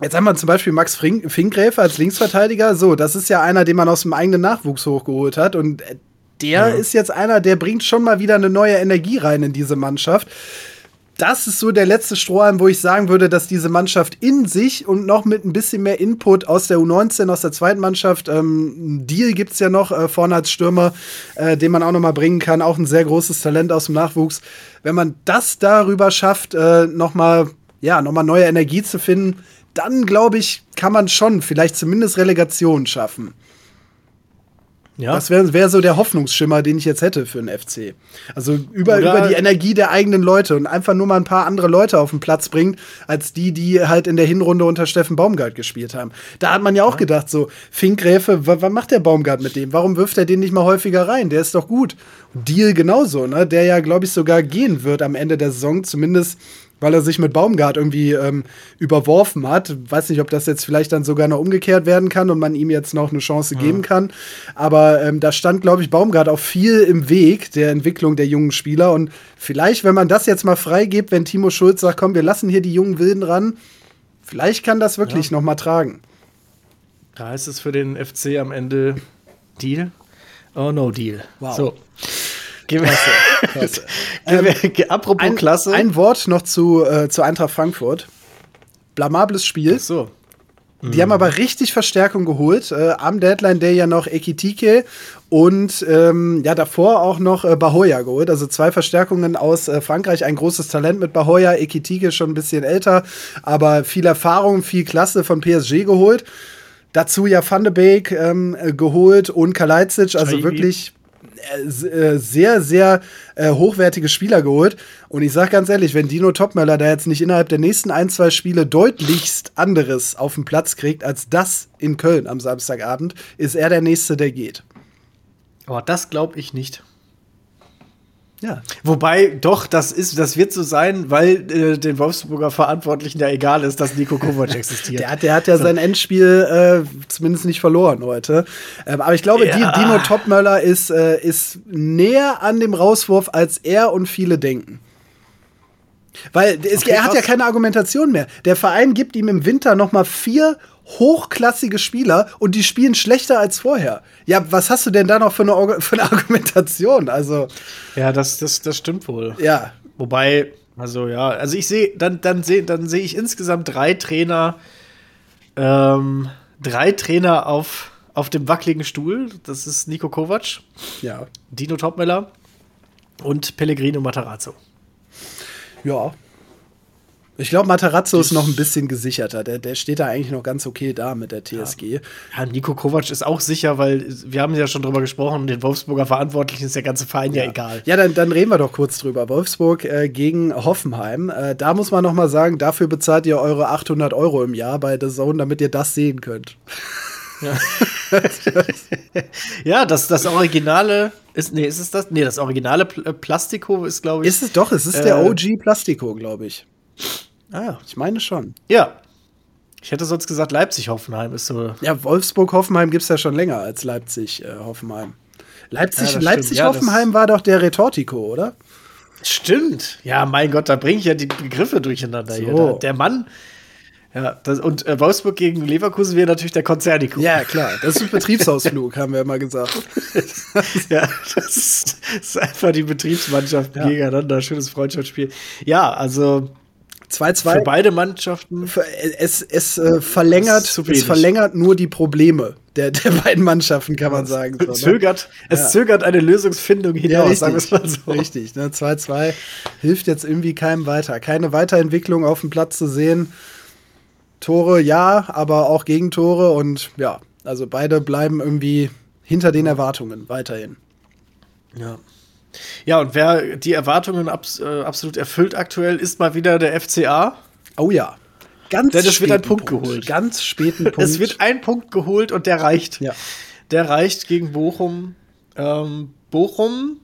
Jetzt haben wir zum Beispiel Max Finkgräfe als Linksverteidiger. So, das ist ja einer, den man aus dem eigenen Nachwuchs hochgeholt hat. Und der ja. ist jetzt einer, der bringt schon mal wieder eine neue Energie rein in diese Mannschaft das ist so der letzte Strohhalm, wo ich sagen würde, dass diese Mannschaft in sich und noch mit ein bisschen mehr Input aus der U19, aus der zweiten Mannschaft, ähm, Deal gibt es ja noch äh, vorne als Stürmer, äh, den man auch noch mal bringen kann, auch ein sehr großes Talent aus dem Nachwuchs. Wenn man das darüber schafft, äh, noch ja, noch neue Energie zu finden, dann glaube ich, kann man schon vielleicht zumindest Relegation schaffen. Ja. Das wäre wär so der Hoffnungsschimmer, den ich jetzt hätte für den FC. Also über, über die Energie der eigenen Leute und einfach nur mal ein paar andere Leute auf den Platz bringt, als die, die halt in der Hinrunde unter Steffen Baumgart gespielt haben. Da hat man ja auch ja. gedacht, so, Finkgräfe, was macht der Baumgart mit dem? Warum wirft er den nicht mal häufiger rein? Der ist doch gut. Deal genauso, ne? Der ja, glaube ich, sogar gehen wird am Ende der Saison, zumindest weil er sich mit Baumgart irgendwie ähm, überworfen hat. Weiß nicht, ob das jetzt vielleicht dann sogar noch umgekehrt werden kann und man ihm jetzt noch eine Chance ja. geben kann. Aber ähm, da stand, glaube ich, Baumgart auch viel im Weg der Entwicklung der jungen Spieler. Und vielleicht, wenn man das jetzt mal freigibt, wenn Timo Schulz sagt, komm, wir lassen hier die jungen Wilden ran, vielleicht kann das wirklich ja. noch mal tragen. Da ist es für den FC am Ende Deal. Oh no, Deal. Wow. So. Klasse, klasse. ähm, Apropos ein, Klasse. Ein Wort noch zu, äh, zu Eintracht Frankfurt. Blamables Spiel. Ach so. Die mhm. haben aber richtig Verstärkung geholt. Äh, am Deadline Day ja noch Ekitike und ähm, ja davor auch noch äh, Bahoya geholt. Also zwei Verstärkungen aus äh, Frankreich. Ein großes Talent mit Bahoya. Ekitike schon ein bisschen älter, aber viel Erfahrung, viel Klasse von PSG geholt. Dazu ja Van de Beek ähm, geholt und Kalajdzic. Also wirklich äh, sehr, sehr äh, hochwertige Spieler geholt. Und ich sage ganz ehrlich, wenn Dino Topmöller da jetzt nicht innerhalb der nächsten ein, zwei Spiele deutlichst anderes auf den Platz kriegt als das in Köln am Samstagabend, ist er der Nächste, der geht. Aber das glaube ich nicht. Ja. Wobei, doch, das ist, das wird so sein, weil äh, den Wolfsburger Verantwortlichen ja egal ist, dass Nico Kovac existiert. der, der, hat ja sein Endspiel äh, zumindest nicht verloren heute. Ähm, aber ich glaube, ja. Dino Topmöller ist, äh, ist näher an dem Rauswurf, als er und viele denken. Weil es, okay, er hat ja keine Argumentation mehr. Der Verein gibt ihm im Winter noch mal vier hochklassige Spieler und die spielen schlechter als vorher. Ja, was hast du denn da noch für eine, für eine Argumentation? Also. Ja, das, das, das stimmt wohl. Ja. Wobei, also ja, also ich sehe, dann, dann sehe dann seh ich insgesamt drei Trainer, ähm, drei Trainer auf, auf dem wackeligen Stuhl. Das ist Nico Kovac, ja. Dino Topmeller und Pellegrino Matarazzo. Ja, ich glaube, Matarazzo ist noch ein bisschen gesicherter. Der, der steht da eigentlich noch ganz okay da mit der TSG. Ja. ja, Nico Kovac ist auch sicher, weil wir haben ja schon drüber gesprochen, den Wolfsburger Verantwortlichen ist der ganze Verein ja, ja egal. Ja, dann, dann reden wir doch kurz drüber. Wolfsburg äh, gegen Hoffenheim. Äh, da muss man noch mal sagen, dafür bezahlt ihr eure 800 Euro im Jahr bei The Zone, damit ihr das sehen könnt. Ja, ja das, das Originale ist, nee, ist es das? Nee, das originale Pl äh, Plastiko ist, glaube ich. Ist es doch, es ist äh, der OG Plastiko, glaube ich. Ah, ich meine schon. Ja. Ich hätte sonst gesagt, Leipzig-Hoffenheim ist so. Ja, Wolfsburg-Hoffenheim gibt es ja schon länger als Leipzig-Hoffenheim. Leipzig, Leipzig-Hoffenheim ja, war doch der Retortico, oder? Stimmt. Ja, mein Gott, da bringe ich ja die Begriffe durcheinander so. hier. Der Mann, Ja, das, und äh, Wolfsburg gegen Leverkusen wäre natürlich der Konzernikum. Ja, klar. Das ist ein Betriebsausflug, haben wir immer gesagt. ja, das ist, das ist, einfach die Betriebsmannschaft ja. gegeneinander. Schönes Freundschaftsspiel. Ja, also 2-2. Für beide Mannschaften. Es, es äh, verlängert, es verlängert nur die Probleme der, der beiden Mannschaften, kann man sagen. So, ne? zögert, es ja. zögert eine Lösungsfindung hinaus, ja, richtig, sagen wir es mal so. Richtig, ne? 2-2 hilft jetzt irgendwie keinem weiter. Keine Weiterentwicklung auf dem Platz zu sehen. Tore ja, aber auch Gegentore und ja, also beide bleiben irgendwie hinter den Erwartungen weiterhin. Ja. Ja, und wer die Erwartungen abs äh, absolut erfüllt aktuell, ist mal wieder der FCA. Oh ja. Ganz Denn es wird ein Punkt, Punkt, geholt. Ganz späten Punkt. Es wird ein Punkt geholt und der reicht. Ja. Der reicht gegen Bochum. Ähm, Bochum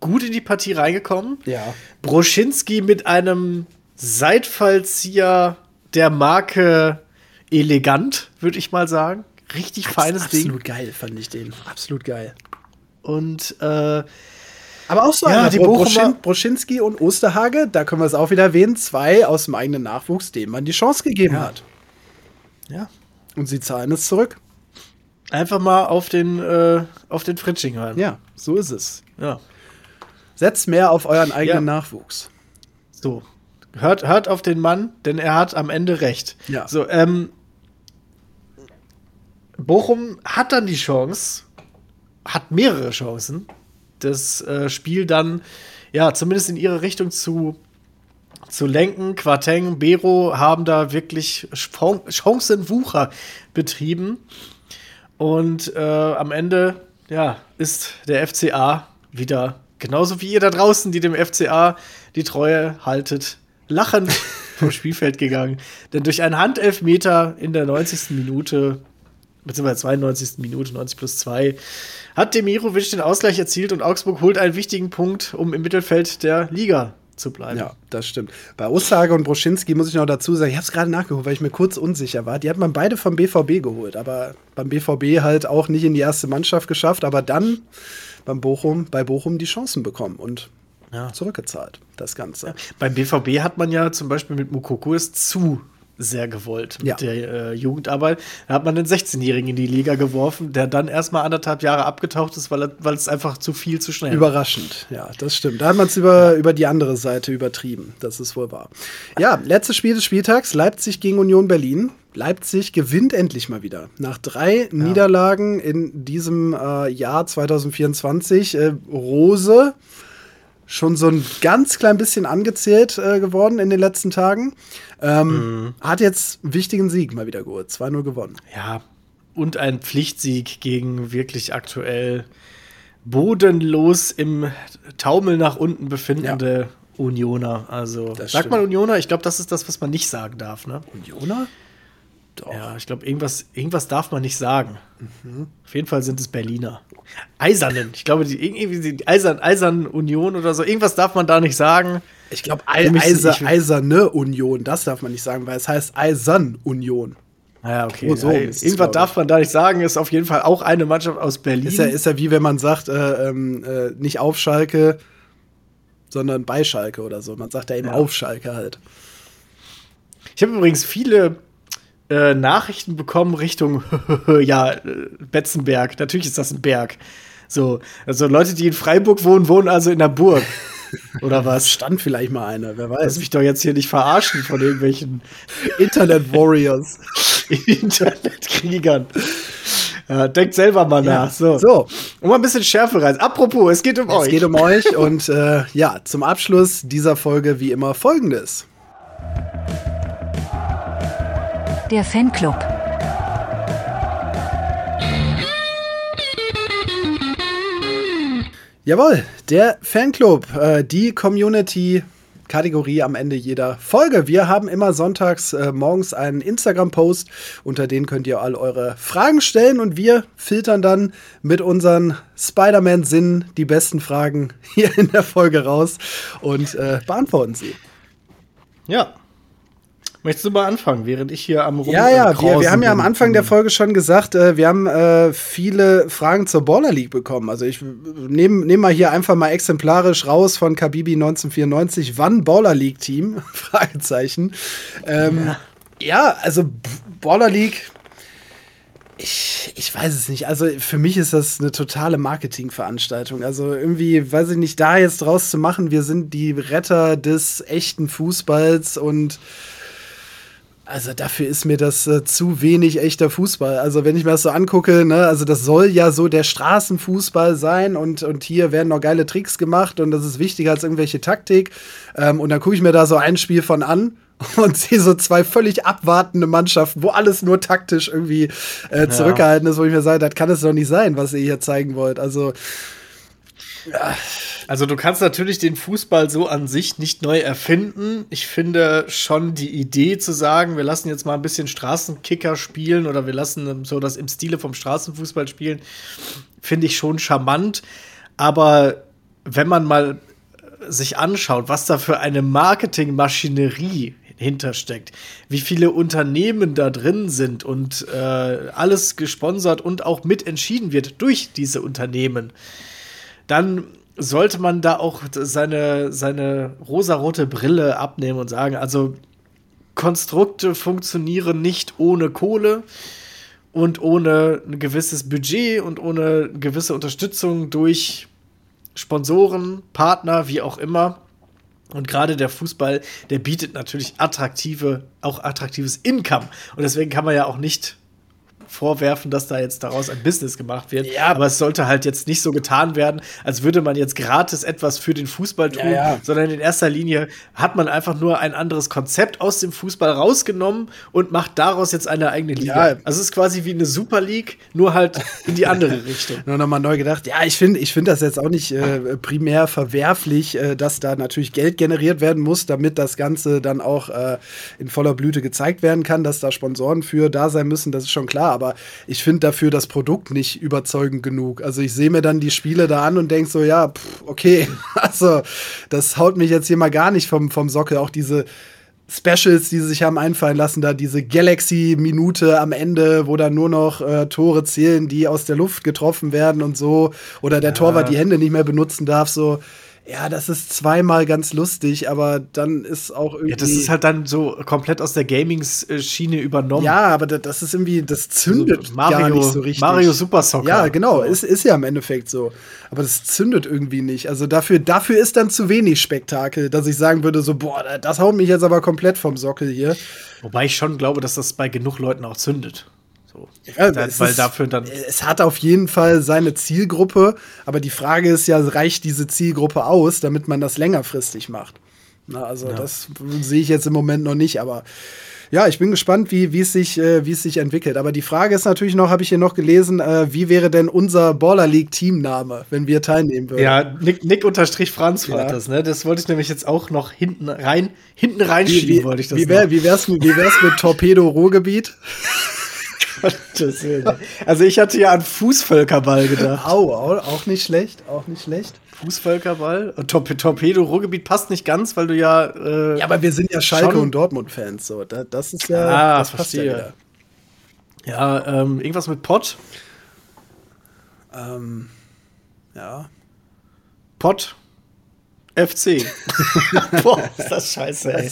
gut in die Partie reingekommen. Ja. Broschinski mit einem Seitfallzieher der Marke elegant, würde ich mal sagen. Richtig Abs feines absolut Ding. Absolut geil, fand ich den. Absolut geil. Und äh, aber auch so, ja, die Bochumer Broschinski und Osterhage, da können wir es auch wieder erwähnen, zwei aus dem eigenen Nachwuchs, denen man die Chance gegeben ja. hat. Ja. Und sie zahlen es zurück. Einfach mal auf den, äh, auf den Fritsching hören. Ja, so ist es. Ja. Setzt mehr auf euren eigenen ja. Nachwuchs. So. Hört, hört auf den Mann, denn er hat am Ende recht. Ja. So, ähm, Bochum hat dann die Chance, hat mehrere Chancen, das äh, Spiel dann ja zumindest in ihre Richtung zu zu lenken. Quateng, Bero haben da wirklich Chancenwucher betrieben. Und äh, am Ende ja, ist der FCA wieder, genauso wie ihr da draußen, die dem FCA die Treue haltet, lachend vom Spielfeld gegangen. Denn durch einen Handelfmeter in der 90. Minute, beziehungsweise 92. Minute, 90 plus 2, hat Demirovic den Ausgleich erzielt und Augsburg holt einen wichtigen Punkt, um im Mittelfeld der Liga zu bleiben. Ja, das stimmt. Bei Ossage und Broschinski muss ich noch dazu sagen, ich habe es gerade nachgeholt, weil ich mir kurz unsicher war. Die hat man beide vom BVB geholt, aber beim BVB halt auch nicht in die erste Mannschaft geschafft, aber dann beim Bochum, bei Bochum die Chancen bekommen und ja. zurückgezahlt, das Ganze. Ja. Beim BVB hat man ja zum Beispiel mit Mukoko es zu sehr gewollt ja. mit der äh, Jugendarbeit. Da hat man den 16-Jährigen in die Liga geworfen, der dann erstmal anderthalb Jahre abgetaucht ist, weil, weil es einfach zu viel zu schnell Überraschend, ja, das stimmt. Da hat man es über, ja. über die andere Seite übertrieben. Das ist wohl wahr. Ja, letztes Spiel des Spieltags: Leipzig gegen Union Berlin. Leipzig gewinnt endlich mal wieder. Nach drei ja. Niederlagen in diesem äh, Jahr 2024. Äh, Rose schon so ein ganz klein bisschen angezählt äh, geworden in den letzten Tagen. Ähm, mhm. Hat jetzt einen wichtigen Sieg mal wieder geholt. 2-0 gewonnen. Ja, und ein Pflichtsieg gegen wirklich aktuell bodenlos im Taumel nach unten befindende ja. Unioner. Also, das sagt stimmt. man Unioner? Ich glaube, das ist das, was man nicht sagen darf, ne? Unioner? Doch. Ja, ich glaube, irgendwas, irgendwas darf man nicht sagen. Mhm. Auf jeden Fall sind es Berliner. Eisernen. Ich glaube, die, irgendwie die Eisern, Eisern Union oder so. Irgendwas darf man da nicht sagen. Ich glaube, Eiser, Eiserne Union, das darf man nicht sagen, weil es heißt Eisern Union. Ah ja, okay. Oh, so ja, irgendwas darf man da nicht sagen, ist auf jeden Fall auch eine Mannschaft aus Berlin. Ist ja, ist ja wie wenn man sagt, äh, ähm, äh, nicht auf Schalke, sondern bei Schalke oder so. Man sagt ja eben ja. auf Schalke halt. Ich habe übrigens viele äh, Nachrichten bekommen Richtung, ja, äh, Betzenberg. Natürlich ist das ein Berg. So, also Leute, die in Freiburg wohnen, wohnen also in der Burg. Oder was? Stand vielleicht mal einer, wer weiß. Lass mich doch jetzt hier nicht verarschen von irgendwelchen Internet-Warriors. Internetkriegern. Ja, denkt selber mal ja. nach. So. so. Um mal ein bisschen Schärfe rein. Apropos, es geht um es euch. Es geht um euch und äh, ja, zum Abschluss dieser Folge wie immer folgendes. Der Fanclub. Jawohl, der Fanclub, äh, die Community. Kategorie am Ende jeder Folge. Wir haben immer sonntags äh, morgens einen Instagram-Post, unter den könnt ihr all eure Fragen stellen und wir filtern dann mit unseren Spider-Man-Sinnen die besten Fragen hier in der Folge raus und äh, beantworten sie. Ja, Möchtest du mal anfangen, während ich hier am Rum Ja, ja, wir, wir haben ja am Anfang der Folge schon gesagt, äh, wir haben äh, viele Fragen zur Baller League bekommen. Also ich nehme nehm mal hier einfach mal exemplarisch raus von Kabibi 1994, wann Baller League Team? Fragezeichen. Ähm, ja. Ja, also Baller League, ich, ich weiß es nicht. Also für mich ist das eine totale Marketingveranstaltung. Also irgendwie, weiß ich nicht, da jetzt draus zu machen, wir sind die Retter des echten Fußballs und also dafür ist mir das äh, zu wenig echter Fußball. Also wenn ich mir das so angucke, ne, also das soll ja so der Straßenfußball sein und, und hier werden noch geile Tricks gemacht und das ist wichtiger als irgendwelche Taktik. Ähm, und dann gucke ich mir da so ein Spiel von an und sehe so zwei völlig abwartende Mannschaften, wo alles nur taktisch irgendwie äh, zurückgehalten ja. ist, wo ich mir sage, das kann es doch nicht sein, was ihr hier zeigen wollt. Also. Also du kannst natürlich den Fußball so an sich nicht neu erfinden. Ich finde schon die Idee zu sagen, wir lassen jetzt mal ein bisschen Straßenkicker spielen oder wir lassen so das im Stile vom Straßenfußball spielen, finde ich schon charmant. Aber wenn man mal sich anschaut, was da für eine Marketingmaschinerie hintersteckt, wie viele Unternehmen da drin sind und äh, alles gesponsert und auch mitentschieden wird durch diese Unternehmen, dann sollte man da auch seine, seine rosarote Brille abnehmen und sagen, also Konstrukte funktionieren nicht ohne Kohle und ohne ein gewisses Budget und ohne gewisse Unterstützung durch Sponsoren, Partner, wie auch immer. Und gerade der Fußball, der bietet natürlich attraktive, auch attraktives Income. Und deswegen kann man ja auch nicht vorwerfen, dass da jetzt daraus ein Business gemacht wird. Ja. Aber es sollte halt jetzt nicht so getan werden, als würde man jetzt gratis etwas für den Fußball tun, ja, ja. sondern in erster Linie hat man einfach nur ein anderes Konzept aus dem Fußball rausgenommen und macht daraus jetzt eine eigene Liga. Ja. Also es ist quasi wie eine Super League, nur halt in die andere Richtung. Nur nochmal neu gedacht. Ja, ich finde ich finde das jetzt auch nicht äh, primär verwerflich, äh, dass da natürlich Geld generiert werden muss, damit das Ganze dann auch äh, in voller Blüte gezeigt werden kann, dass da Sponsoren für da sein müssen, das ist schon klar aber ich finde dafür das Produkt nicht überzeugend genug. Also ich sehe mir dann die Spiele da an und denke so, ja, pff, okay, also das haut mich jetzt hier mal gar nicht vom, vom Sockel. Auch diese Specials, die sie sich haben einfallen lassen, da diese Galaxy-Minute am Ende, wo dann nur noch äh, Tore zählen, die aus der Luft getroffen werden und so, oder der ja. Torwart die Hände nicht mehr benutzen darf, so ja, das ist zweimal ganz lustig, aber dann ist auch irgendwie. Ja, das ist halt dann so komplett aus der Gaming-Schiene übernommen. Ja, aber das ist irgendwie, das zündet also Mario, gar nicht so richtig. Mario Super Soccer. Ja, genau, ist, ist ja im Endeffekt so. Aber das zündet irgendwie nicht. Also dafür, dafür ist dann zu wenig Spektakel, dass ich sagen würde, so, boah, das haut mich jetzt aber komplett vom Sockel hier. Wobei ich schon glaube, dass das bei genug Leuten auch zündet. So. Ja, weil ist, dafür dann. Es hat auf jeden Fall seine Zielgruppe, aber die Frage ist ja, reicht diese Zielgruppe aus, damit man das längerfristig macht? Na, also ja. das sehe ich jetzt im Moment noch nicht, aber ja, ich bin gespannt, wie, wie, es sich, äh, wie es sich entwickelt. Aber die Frage ist natürlich noch, habe ich hier noch gelesen, äh, wie wäre denn unser Baller League Teamname, wenn wir teilnehmen würden? Ja, Nick, Nick unterstrich Franz ja. war das, ne? Das wollte ich nämlich jetzt auch noch hinten rein, hinten reinschieben, wie, wie, wollte ich das. Wie, wär, wie, wär's, wie wär's mit Torpedo Ruhrgebiet? Also ich hatte ja an Fußvölkerball gedacht. Au, auch nicht schlecht, auch nicht schlecht. Fußvölkerball. Tor Torpedo Ruhrgebiet passt nicht ganz, weil du ja. Äh, ja, aber wir sind ja Schalke und Dortmund-Fans. So. Das ist ja. Ah, das verstehe. Ja, ja ähm, irgendwas mit Pott. Ähm, ja. Pott. FC. Boah, ist das scheiße. Ey.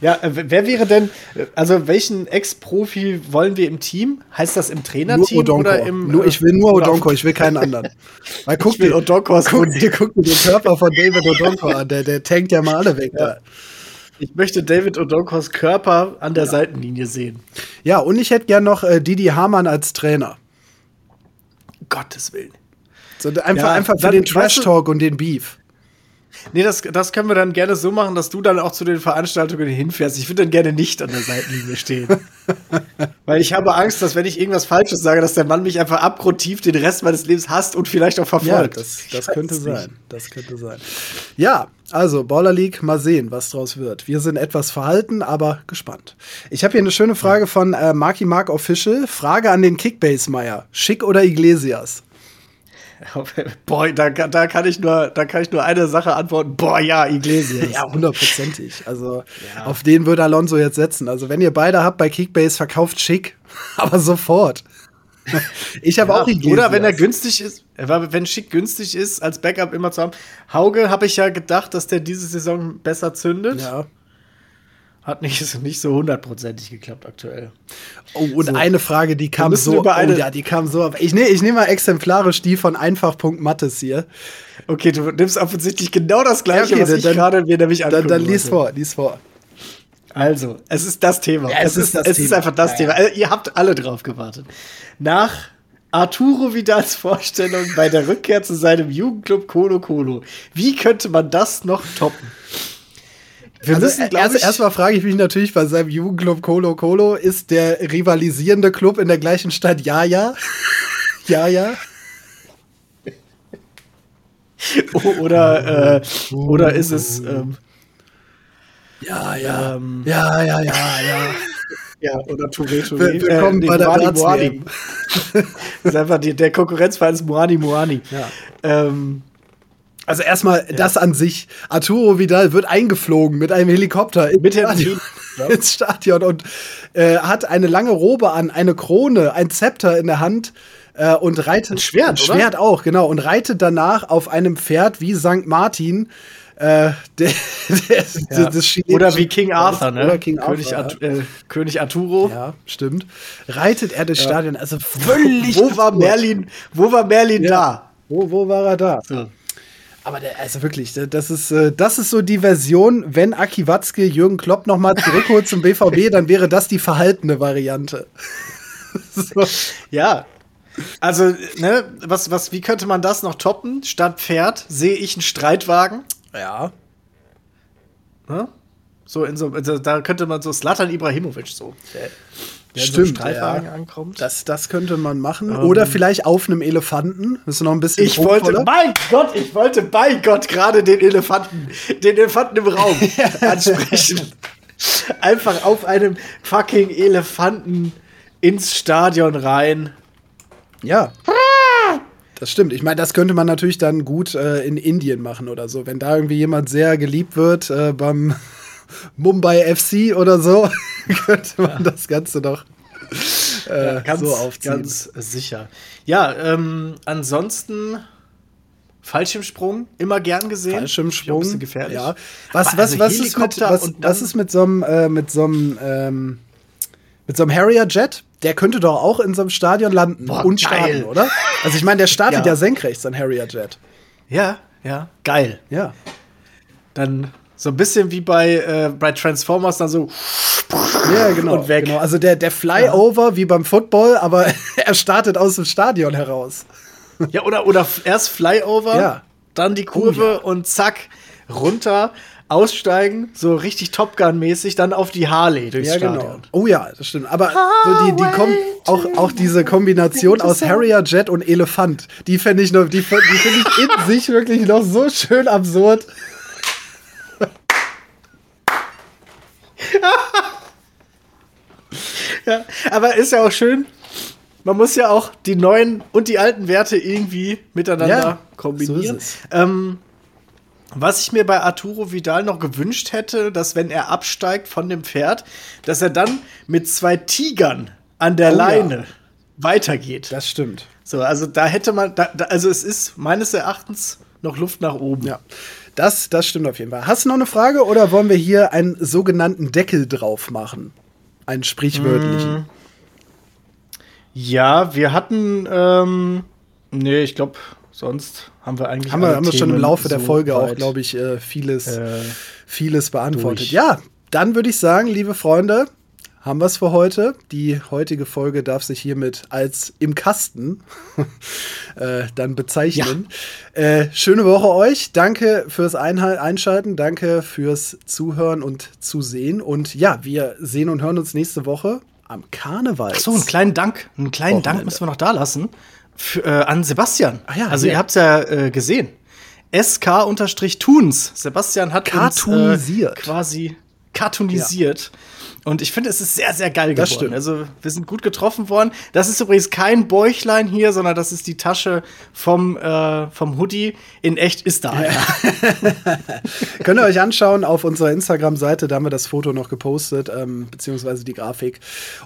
Ja, äh, wer wäre denn, also welchen Ex-Profi wollen wir im Team? Heißt das im Trainerteam oder im. Nur, ich will nur Odonko, ich will keinen anderen. Weil guck dir, guck, dir, guck dir den Körper von David Odonko an, der, der tankt ja mal alle weg. Ja. Ich möchte David Odonkos Körper an der ja. Seitenlinie sehen. Ja, und ich hätte gern noch äh, Didi Hamann als Trainer. Gottes Willen. So, einfach, ja, einfach für den Trash-Talk und den Beef. Nee, das, das können wir dann gerne so machen, dass du dann auch zu den Veranstaltungen hinfährst. Ich würde dann gerne nicht an der Seitenlinie stehen. Weil ich habe Angst, dass wenn ich irgendwas Falsches sage, dass der Mann mich einfach abgrundtief den Rest meines Lebens hasst und vielleicht auch verfolgt. Ja, das, das könnte sein. Das könnte sein. Ja, also Baller League, mal sehen, was draus wird. Wir sind etwas verhalten, aber gespannt. Ich habe hier eine schöne Frage von äh, Marky Mark Official. Frage an den Kickbase-Meier. Schick oder Iglesias? Boah, da, da, kann ich nur, da kann ich nur eine Sache antworten. Boah, ja, Iglesias. ja, hundertprozentig. Also ja. auf den würde Alonso jetzt setzen. Also wenn ihr beide habt bei Kickbase, verkauft schick, aber sofort. Ich habe ja, auch Iglesias. Oder wenn er günstig ist, wenn Schick günstig ist, als Backup immer zu haben. Hauge habe ich ja gedacht, dass der diese Saison besser zündet. Ja. Hat nicht, nicht so hundertprozentig geklappt aktuell. Oh, und so. eine Frage, die kam so, über eine oh, ja, die kam so. Ich nehme ich nehm mal exemplarisch die von Einfach.Mattes hier. Okay, du nimmst offensichtlich genau das gleiche, okay, was dann, ich gerade mir nämlich Dann, dann lies vor, lies vor. Also, es ist das Thema. Ja, es, es, ist, das es Thema. ist einfach das Thema. Also, ihr habt alle drauf gewartet. Nach Arturo Vidals Vorstellung bei der Rückkehr zu seinem Jugendclub Colo Colo. Wie könnte man das noch toppen? Wir also müssen, erst, ich, erstmal frage ich mich natürlich bei seinem Jugendclub Colo Colo, ist der rivalisierende Club in der gleichen Stadt Ja, Ja, ja. oder, äh, oder ist es. Ähm, ja, ja. Ähm, ja, ja, ja, ja. Ja, oder Touré Touré. Willkommen äh, bei der Moani Moani. das ist einfach die, der Konkurrenzverein ist Moani Moani. Ja. Ähm, also erstmal ja. das an sich. Arturo Vidal wird eingeflogen mit einem Helikopter mit Stadion, ins Stadion und äh, hat eine lange Robe an, eine Krone, ein Zepter in der Hand äh, und reitet ein Schwert, ein Schwert oder? auch, genau und reitet danach auf einem Pferd wie St. Martin. Äh, der, der, ja. des Oder wie King Arthur, ne? Oder King König, Arthur, äh, König Arturo. Ja, stimmt. Reitet er das Stadion, also völlig. wo war Merlin? Wo war Merlin ja. da? Wo, wo war er da? So. Aber der, also wirklich, das ist, äh, das ist so die Version, wenn Aki Watzke Jürgen Klopp nochmal zurückholt zum BVB, dann wäre das die verhaltene Variante. so. Ja. Also, ne, was, was, wie könnte man das noch toppen? Statt Pferd sehe ich einen Streitwagen. Ja. Ne? So in so, da könnte man so Slatan Ibrahimovic so. Der, der Stimmt, Streitwagen ja. ankommt. Das, das könnte man machen. Ähm. Oder vielleicht auf einem Elefanten. Das ist noch ein bisschen. Ich wollte, mein Gott, ich wollte bei Gott gerade den Elefanten, den Elefanten im Raum ansprechen. Einfach auf einem fucking Elefanten ins Stadion rein. Ja. Das stimmt. Ich meine, das könnte man natürlich dann gut äh, in Indien machen oder so. Wenn da irgendwie jemand sehr geliebt wird äh, beim Mumbai FC oder so, könnte man ja. das Ganze doch äh, ja, ganz, so aufziehen. Ganz sicher. Ja, ähm, ansonsten Fallschirmsprung, immer gern gesehen. Fallschirmsprung, bisschen gefährlich. Ja. Was, was, also was, ist mit, was, was ist mit so einem, äh, mit so einem, ähm, mit so einem Harrier Jet? Der könnte doch auch in so einem Stadion landen Boah, und geil. starten, oder? Also ich meine, der startet ja. ja senkrecht, so ein Harrier Jet. Ja, ja, geil. Ja. Dann so ein bisschen wie bei, äh, bei Transformers dann so. Ja, genau. Und weg. Genau. Also der, der Flyover ja. wie beim Football, aber er startet aus dem Stadion heraus. Ja, oder, oder erst Flyover, ja. dann die Kurve oh, ja. und zack, runter, aussteigen, so richtig Top Gun-mäßig, dann auf die Harley durchs ja, Stadion. Genau. Oh ja, das stimmt. Aber so die, die kommt auch, auch diese Kombination aus Harrier Jet und Elefant, die fände ich noch, die, die finde ich in sich wirklich noch so schön absurd. Ja, aber ist ja auch schön. Man muss ja auch die neuen und die alten Werte irgendwie miteinander ja, kombinieren. So ähm, was ich mir bei Arturo Vidal noch gewünscht hätte, dass wenn er absteigt von dem Pferd, dass er dann mit zwei Tigern an der oh, Leine ja. weitergeht. Das stimmt. So, also da hätte man, da, da, also es ist meines Erachtens noch Luft nach oben. Ja. Das, das stimmt auf jeden Fall. Hast du noch eine Frage oder wollen wir hier einen sogenannten Deckel drauf machen? Einen sprichwörtlichen. Mm. Ja, wir hatten, ähm, nee, ich glaube, sonst haben wir eigentlich. Haben wir, haben wir schon im Laufe der Folge auch, glaube ich, äh, vieles, äh, vieles beantwortet. Durch. Ja, dann würde ich sagen, liebe Freunde, haben wir es für heute. Die heutige Folge darf sich hiermit als im Kasten äh, dann bezeichnen. Ja. Äh, schöne Woche euch. Danke fürs Einhal Einschalten. Danke fürs Zuhören und Zusehen. Und ja, wir sehen und hören uns nächste Woche am Karneval. Ach so, einen kleinen Dank. Einen kleinen Dank müssen wir noch da lassen. Für, äh, an Sebastian. Ah, ja, also, ja. ihr habt es ja äh, gesehen. SK-Tunes. Sebastian hat uns äh, quasi cartoonisiert. Ja. Und ich finde, es ist sehr, sehr geil das geworden. Also, wir sind gut getroffen worden. Das ist übrigens kein Bäuchlein hier, sondern das ist die Tasche vom, äh, vom Hoodie. In echt ist da einer. Könnt ihr euch anschauen auf unserer Instagram-Seite, da haben wir das Foto noch gepostet, ähm, beziehungsweise die Grafik.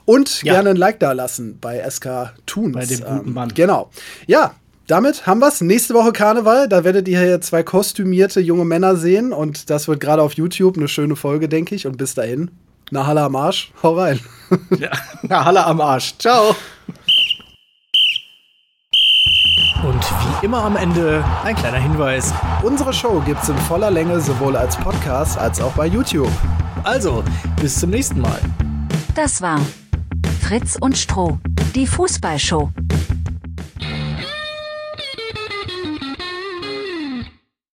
Und ja. gerne ein Like da lassen bei SK Tunes. Bei dem guten ähm, Mann. Genau. Ja, damit haben wir es. Nächste Woche Karneval. Da werdet ihr hier zwei kostümierte junge Männer sehen. Und das wird gerade auf YouTube eine schöne Folge, denke ich. Und bis dahin, Na Halle am Arsch, hau rein. ja, na Halle am Arsch. Ciao. Und wie immer am Ende ein kleiner Hinweis. Unsere Show gibt's in voller Länge sowohl als Podcast als auch bei YouTube. Also, bis zum nächsten Mal. Das war Fritz und Stroh, die Fußballshow.